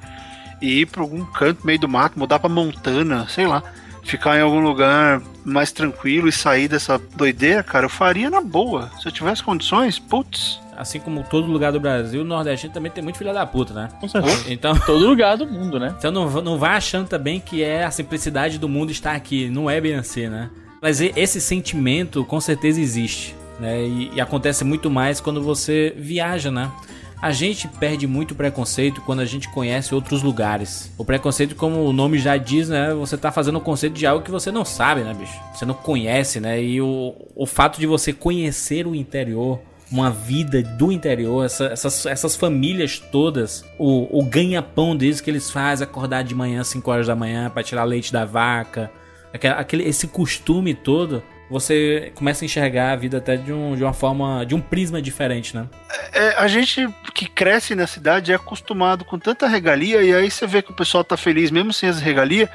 e ir pra algum canto meio do mato, mudar pra Montana, sei lá, ficar em algum lugar mais tranquilo e sair dessa doideira, cara, eu faria na boa. Se eu tivesse condições, putz. Assim como todo lugar do Brasil, o nordestino também tem muito filho da puta, né? Com certeza. Então, Todo lugar do mundo, né? então não, não vai achando também que é a simplicidade do mundo estar aqui. Não é bem assim, né? Mas esse sentimento com certeza existe, né? E, e acontece muito mais quando você viaja, né? A gente perde muito preconceito quando a gente conhece outros lugares. O preconceito, como o nome já diz, né? Você tá fazendo o conceito de algo que você não sabe, né, bicho? Você não conhece, né? E o, o fato de você conhecer o interior, uma vida do interior, essa- essas, essas famílias todas, o, o ganha-pão deles que eles fazem, acordar de manhã, 5 horas da manhã, para tirar leite da vaca, aquele, aquele- esse costume todo, você começa a enxergar a vida até de, um, de uma forma, de um prisma diferente, né? É, a gente que cresce na cidade é acostumado com tanta regalia e aí você vê que o pessoal tá feliz mesmo sem as regalias.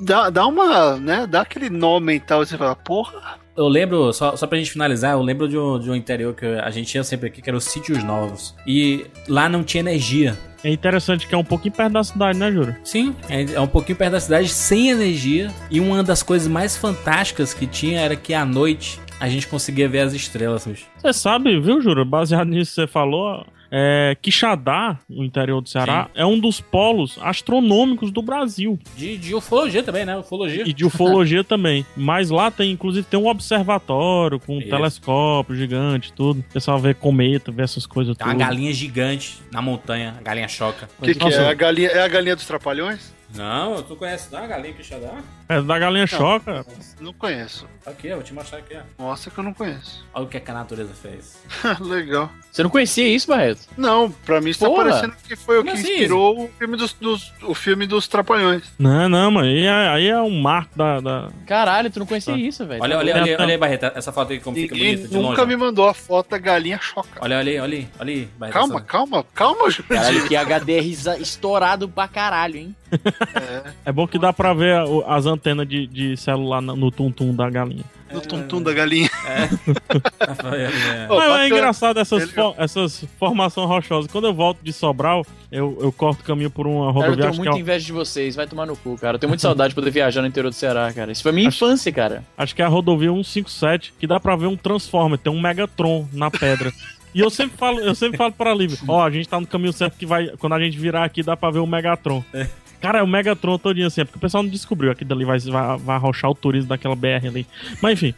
Dá, dá uma, né, dá aquele nó mental você fala, porra, Eu lembro, só, só pra gente finalizar, eu lembro de um, de um interior que a gente ia sempre aqui, que era os sítios novos. E lá não tinha energia. É interessante que é um pouquinho perto da cidade, né, Júlio? Sim, é é um pouquinho perto da cidade, sem energia. E uma das coisas mais fantásticas que tinha era que à noite a gente conseguia ver as estrelas. Você sabe, viu, Júlio? Baseado nisso que você falou, É, Quixadá, no interior do Ceará, é um dos polos astronômicos do Brasil. De, de ufologia também, né? Ufologia. E de ufologia também. Mas lá tem, inclusive, tem um observatório com um Isso. telescópio gigante, tudo. O pessoal vê cometa, vê essas coisas Tem uma tudo. galinha gigante na montanha, a galinha choca. O que, que é? A galinha, é a galinha dos trapalhões? Não, tu conhece não a galinha que dá? É da galinha choca. Não conheço. Aqui, eu vou te mostrar aqui, ó. Mostra que eu não conheço. Olha o que, é que a natureza fez. Legal. Você não conhecia isso, Barreto? Não, pra mim está Porra. parecendo que foi o que assim? inspirou o filme dos, dos- o filme dos Trapalhões. Não, não, mano. Aí é, aí é um marco da. da- Caralho, tu não conhecia isso, velho. Olha, olha, olha, olha aí, Barreto, essa foto aí como fica Ninguém bonita de nunca longe. me mandou a foto da galinha choca. Olha, olha aí, olha aí, olha aí, Barreto. Calma, essa- calma, calma, Jurandir. Caralho, que HDR estourado pra caralho, hein? É bom que dá pra ver as antenas de, de celular no, no tum-tum da galinha. No tum-tum da galinha. É. Pô, é bacana. engraçado essas, Ele- fo- essas formações rochosas. Quando eu volto de Sobral, eu, eu corto caminho por uma Cara, eu rodovia. tenho acho, que muita é, inveja de vocês, vai tomar no cu, cara. Eu tenho muita saudade de poder viajar no interior do Ceará, cara. Isso foi minha infância, cara. acho que é a rodovia 157, que dá pra ver um Transformer, tem um Megatron na pedra. E eu sempre falo, eu sempre falo pra Lívia, ó, a gente tá no caminho certo que vai. Quando a gente virar aqui, dá pra ver o Megatron. Cara, é o Megatron todinho assim, é porque o pessoal não descobriu. Aqui dali vai, vai, vai arrochar o turismo daquela BR ali. Mas enfim.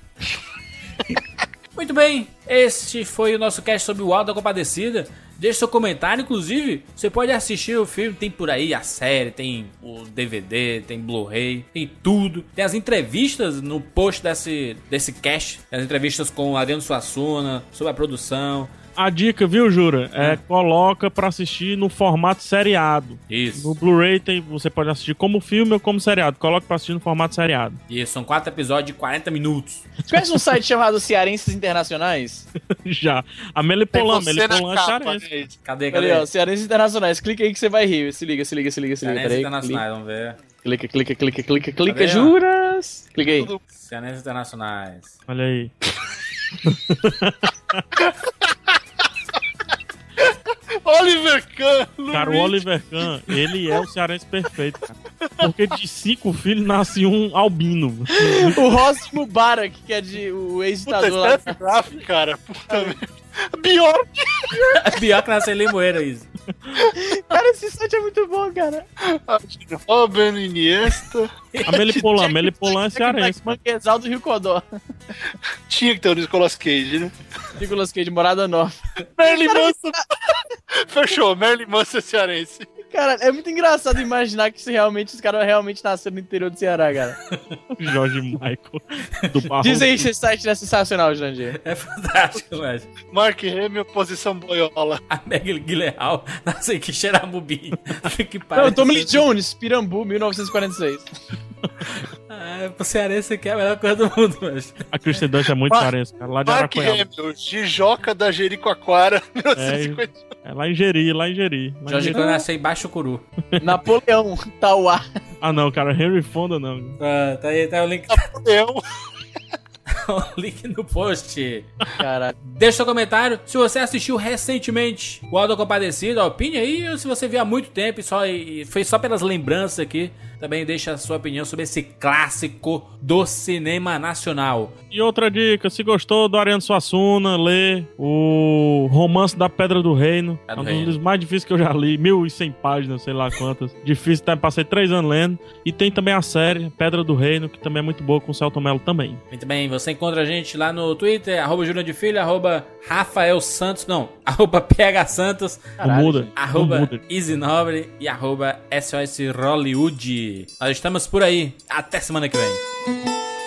Muito bem, este foi o nosso cast sobre o Alto da Compadecida. Deixe seu comentário, inclusive, você pode assistir o filme, tem por aí a série, tem o DVD, tem Blu-ray, tem tudo. Tem as entrevistas no post desse, desse cast, as entrevistas com Adriano Suassuna, sobre a produção. A dica, viu, Jura? É coloca pra assistir no formato seriado. Isso. No Blu-ray tem- você pode assistir como filme ou como seriado. Coloca pra assistir no formato seriado. Isso, são quatro episódios de 40 minutos. Você conhece um site chamado Cearenses Internacionais? Já. A Melipolan, Melipolan é cearense. né? Cadê, Cadê, cadê? ó, Cearenses Internacionais. Clica aí que você vai rir. Se liga, se liga, se liga, se liga. Cearense Peraí, Internacionais, vamos ver. Clica, clica, clica, clica, clica, Cadê, juras. Clica aí. Cearense Internacionais. Olha aí. Oliver Kahn, Cara, o Luiz. Oliver Kahn, ele é o cearense perfeito, cara. Porque de cinco filhos nasce um albino. O Ross Mubarak, que é de o ex-ditador lá. Graf, cara. Puta merda. Pior É pior que nascer Limoeiro isso. Esse site é muito bom, cara. Robin Iniesta. A Melipolan, Melipolan é cearense. Manguezal do Rio Codó. Tinha que ter o Nicolas Cage, né? Nicolas Cage, Morada Nova. Merlin Manson. Fechou, Merlin Manson é cearense. Cara, é muito engraçado imaginar que isso realmente, os caras realmente nasceram no interior do Ceará, cara. Jorge Michael do Barro. Diz aí se esse site é sensacional, Jandir. É fantástico, velho. Mark Hamill, posição boiola. A Meg Guilherme nasce em Quixeramobim. que Não, pariu. Tommy Lee Jones, Pirambu, 1946. Ah, pro cearense aqui é a melhor coisa do mundo, velho. A Christian Dunst é muito Mar- cearense, cara. Lá de Mark Araquara. Hamill, Jijoca da Jericoacoara, É, 1950. é lá em Jeri, lá em Jeri. Lá em Jorge Jeri. Cano nasceu em Baixo Curu. Napoleão, Tauá. Ah, não, cara. Henry Fonda, não. Tá, tá aí, tá o link, Eu, o link no post. Caralho. Deixa seu comentário se você assistiu recentemente o Aldo Compadecido, opine aí, ou se você viu há muito tempo e, só, e foi só pelas lembranças aqui. Também deixa a sua opinião sobre esse clássico do cinema nacional. E outra dica, se gostou do Ariano Suassuna, lê o Romance da Pedra do Reino. É do um dos Reino. mais difíceis que eu já li, 1100 páginas, sei lá quantas. Difícil, tá? passei três anos lendo. E tem também a série Pedra do Reino, que também é muito boa com o Celto Mello também. Muito bem, você encontra a gente lá no Twitter, arroba Júnior de Filho, arroba Rafael Santos, não, arroba PH Santos, não arroba. Easy Nobre e arroba SOS Hollywood. Nós estamos por aí. Até semana que vem.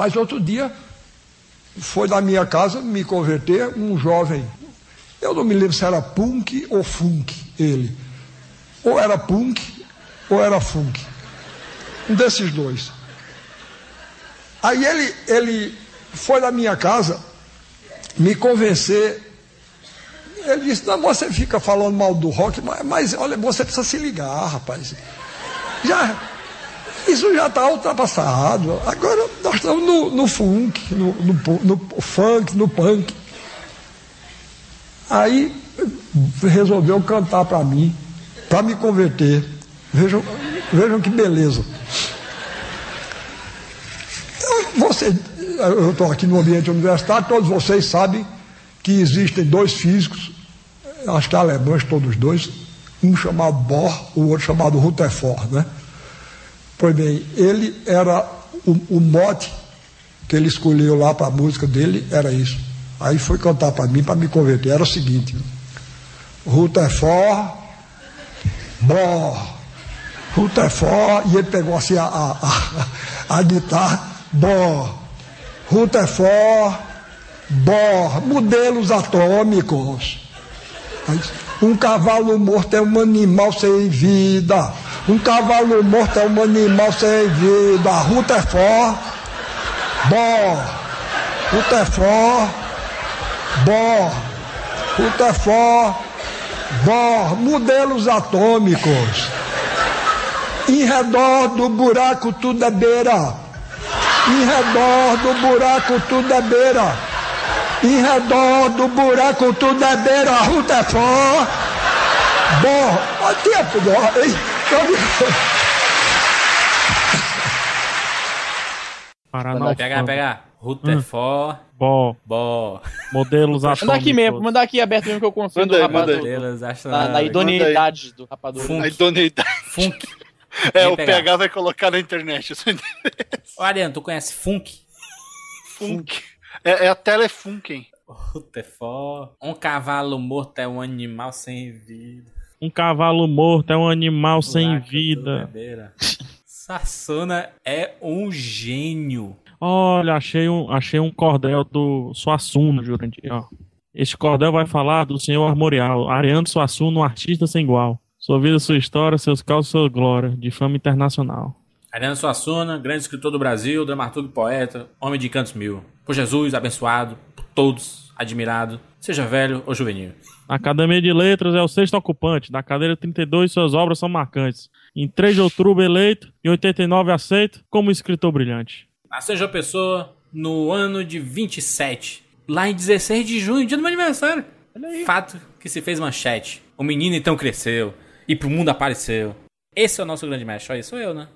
Mas outro dia foi na minha casa me converter um jovem. Eu não me lembro se era punk ou funk ele. Ou era punk ou era funk. Um desses dois. Aí ele, ele foi na minha casa me convencer. Ele disse, não, você fica falando mal do rock, mas, mas olha, você precisa se ligar, rapaz. Já, isso já está ultrapassado. Agora nós estamos no, no funk, no, no, no, funk, no punk. Aí resolveu cantar para mim, para me converter. Vejam, vejam que beleza. Então, você, eu estou aqui no ambiente universitário, todos vocês sabem que existem dois físicos, acho que alemães todos dois, um chamado Bohr, o outro chamado Rutherford, né? Pois bem, ele era o, o mote que ele escolheu lá para a música dele, era isso. Aí foi cantar para mim, para me converter. Era o seguinte: Rutherford, Bohr, Rutherford, e ele pegou assim a, a, a, a guitarra, Bohr, Rutherford, Bohr, modelos atômicos. Um cavalo morto é um animal sem vida. Um cavalo morto é um animal sem vida. Rutherford, Bohr, Rutherford, Bohr, Rutherford, Bohr, modelos atômicos. Em redor do buraco tudo é beira. Em redor do buraco tudo é beira. Em redor do buraco tudo é beira. Rutherford, Bohr. Olha tempo, Paraná. Pegar, pegar. Rutherford. Bó. Bó. Modelos Mandar aqui atômicos. mesmo, mandar aqui aberto mesmo que eu confio Manda no rapador. Modelos Na, na astronautas. idoneidade do rapador. A idoneidade. Funk. É, Vem o pegar. PH vai colocar na internet. Ô, Ariano, tu conhece Funk? Funk. É, é a Telefunken. Rutherford. Um cavalo morto é um animal sem vida. Um cavalo morto é um animal sem vida. beira. Sassuna é um gênio. Olha, achei um, achei um cordel do Suassuna, Jurandir. Ó. Este cordel vai falar do senhor armorial, Ariano Suassuna, um artista sem igual. Sua vida, sua história, seus causos, sua glória, de fama internacional. Ariano Suassuna, grande escritor do Brasil, dramaturgo e poeta, homem de cantos mil. Por Jesus, abençoado, todos, admirado, seja velho ou juvenil. Na Academia de Letras é o sexto ocupante. Na cadeira 32, suas obras são marcantes. Em 3 de outubro, eleito. Em 89, aceito como escritor brilhante. Nasceu em João Pessoa no ano de 27. Lá em 16 de junho, dia do meu aniversário. Fato que se fez manchete. O menino então cresceu e pro mundo apareceu. Esse é o nosso grande mestre. Olha, sou eu, né?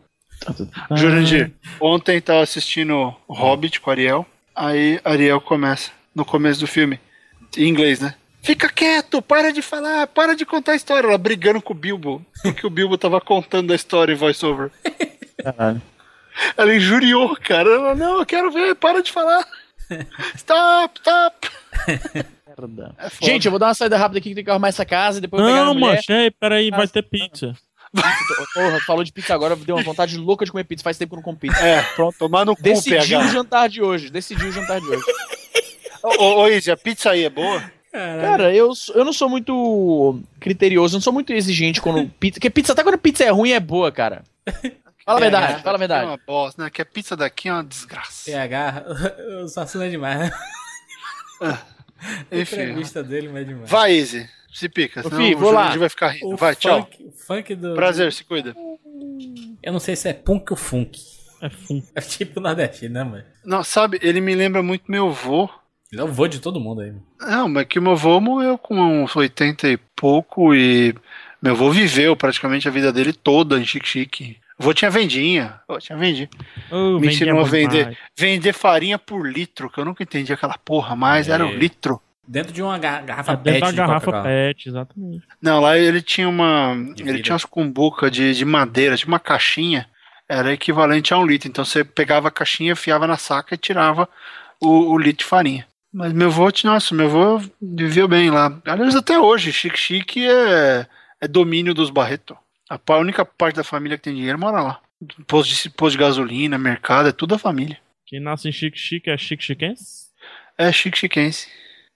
Jurandir, ontem tava assistindo Hobbit com a Ariel. Aí Ariel começa, no começo do filme, em inglês, né? Fica quieto, para de falar, para de contar a história. Ela brigando com o Bilbo, porque o Bilbo tava contando a história em voiceover. Caralho. Ela injuriou, cara. Ela, não, eu quero ver, para de falar. Stop, stop. Merda. É. Gente, eu vou dar uma saída rápida aqui que tem que arrumar essa casa e depois eu pegar Não, mancha, peraí, vai ter pizza. Porra, falou de pizza agora, deu uma vontade louca de comer pizza. Faz tempo que eu não como pizza. É, pronto, tomar no cu, Decidi o jantar de hoje. Decidi o jantar de hoje. Ô, ô, Izzy, a pizza aí é boa? Cara, eu, eu não sou muito criterioso, eu não sou muito exigente quando pizza. Porque pizza, até quando pizza é ruim, é boa, cara. Fala a É, verdade, essa fala a É verdade. uma bosta, né? Que a pizza daqui é uma desgraça. PH, o Sassuna é demais. né? A Enfim. entrevista dele é demais. Vai, Izzy. Se pica, senão Fih, o vou lá. Jurandir vai ficar rindo. O Vai, tchau. funk, o funk do. Prazer, se cuida. Eu não sei se é punk ou funk. É funk. É tipo nordestino, né, mano? Não, sabe, ele me lembra muito meu avô. Ele é o vô de todo mundo aí. Não, mas que meu avô morreu com uns 80 e pouco e meu avô viveu praticamente a vida dele toda em Chique-Chique. O avô tinha vendinha. Tinha vendinha. Oh, Me ensinou a vender, mais. vender farinha por litro, que eu nunca entendi aquela porra, mas era um É. litro. Dentro de uma ga- garrafa É pet dentro da de garrafa Coca-Cola. pet, exatamente. Não, lá ele tinha uma. ele vida. tinha umas cumbuca de, de madeira, tinha uma caixinha, era equivalente a um litro. Então você pegava a caixinha, enfiava na saca e tirava o, o litro de farinha. Mas meu avô, nossa, meu avô viveu bem lá. Aliás, até hoje, Chique Chique é, é domínio dos Barreto. A a única parte da família que tem dinheiro mora lá. Posto de, posto de gasolina, mercado, é tudo a família. Quem nasce em Chique Chique é Chique Chiquense? É chique chiquense.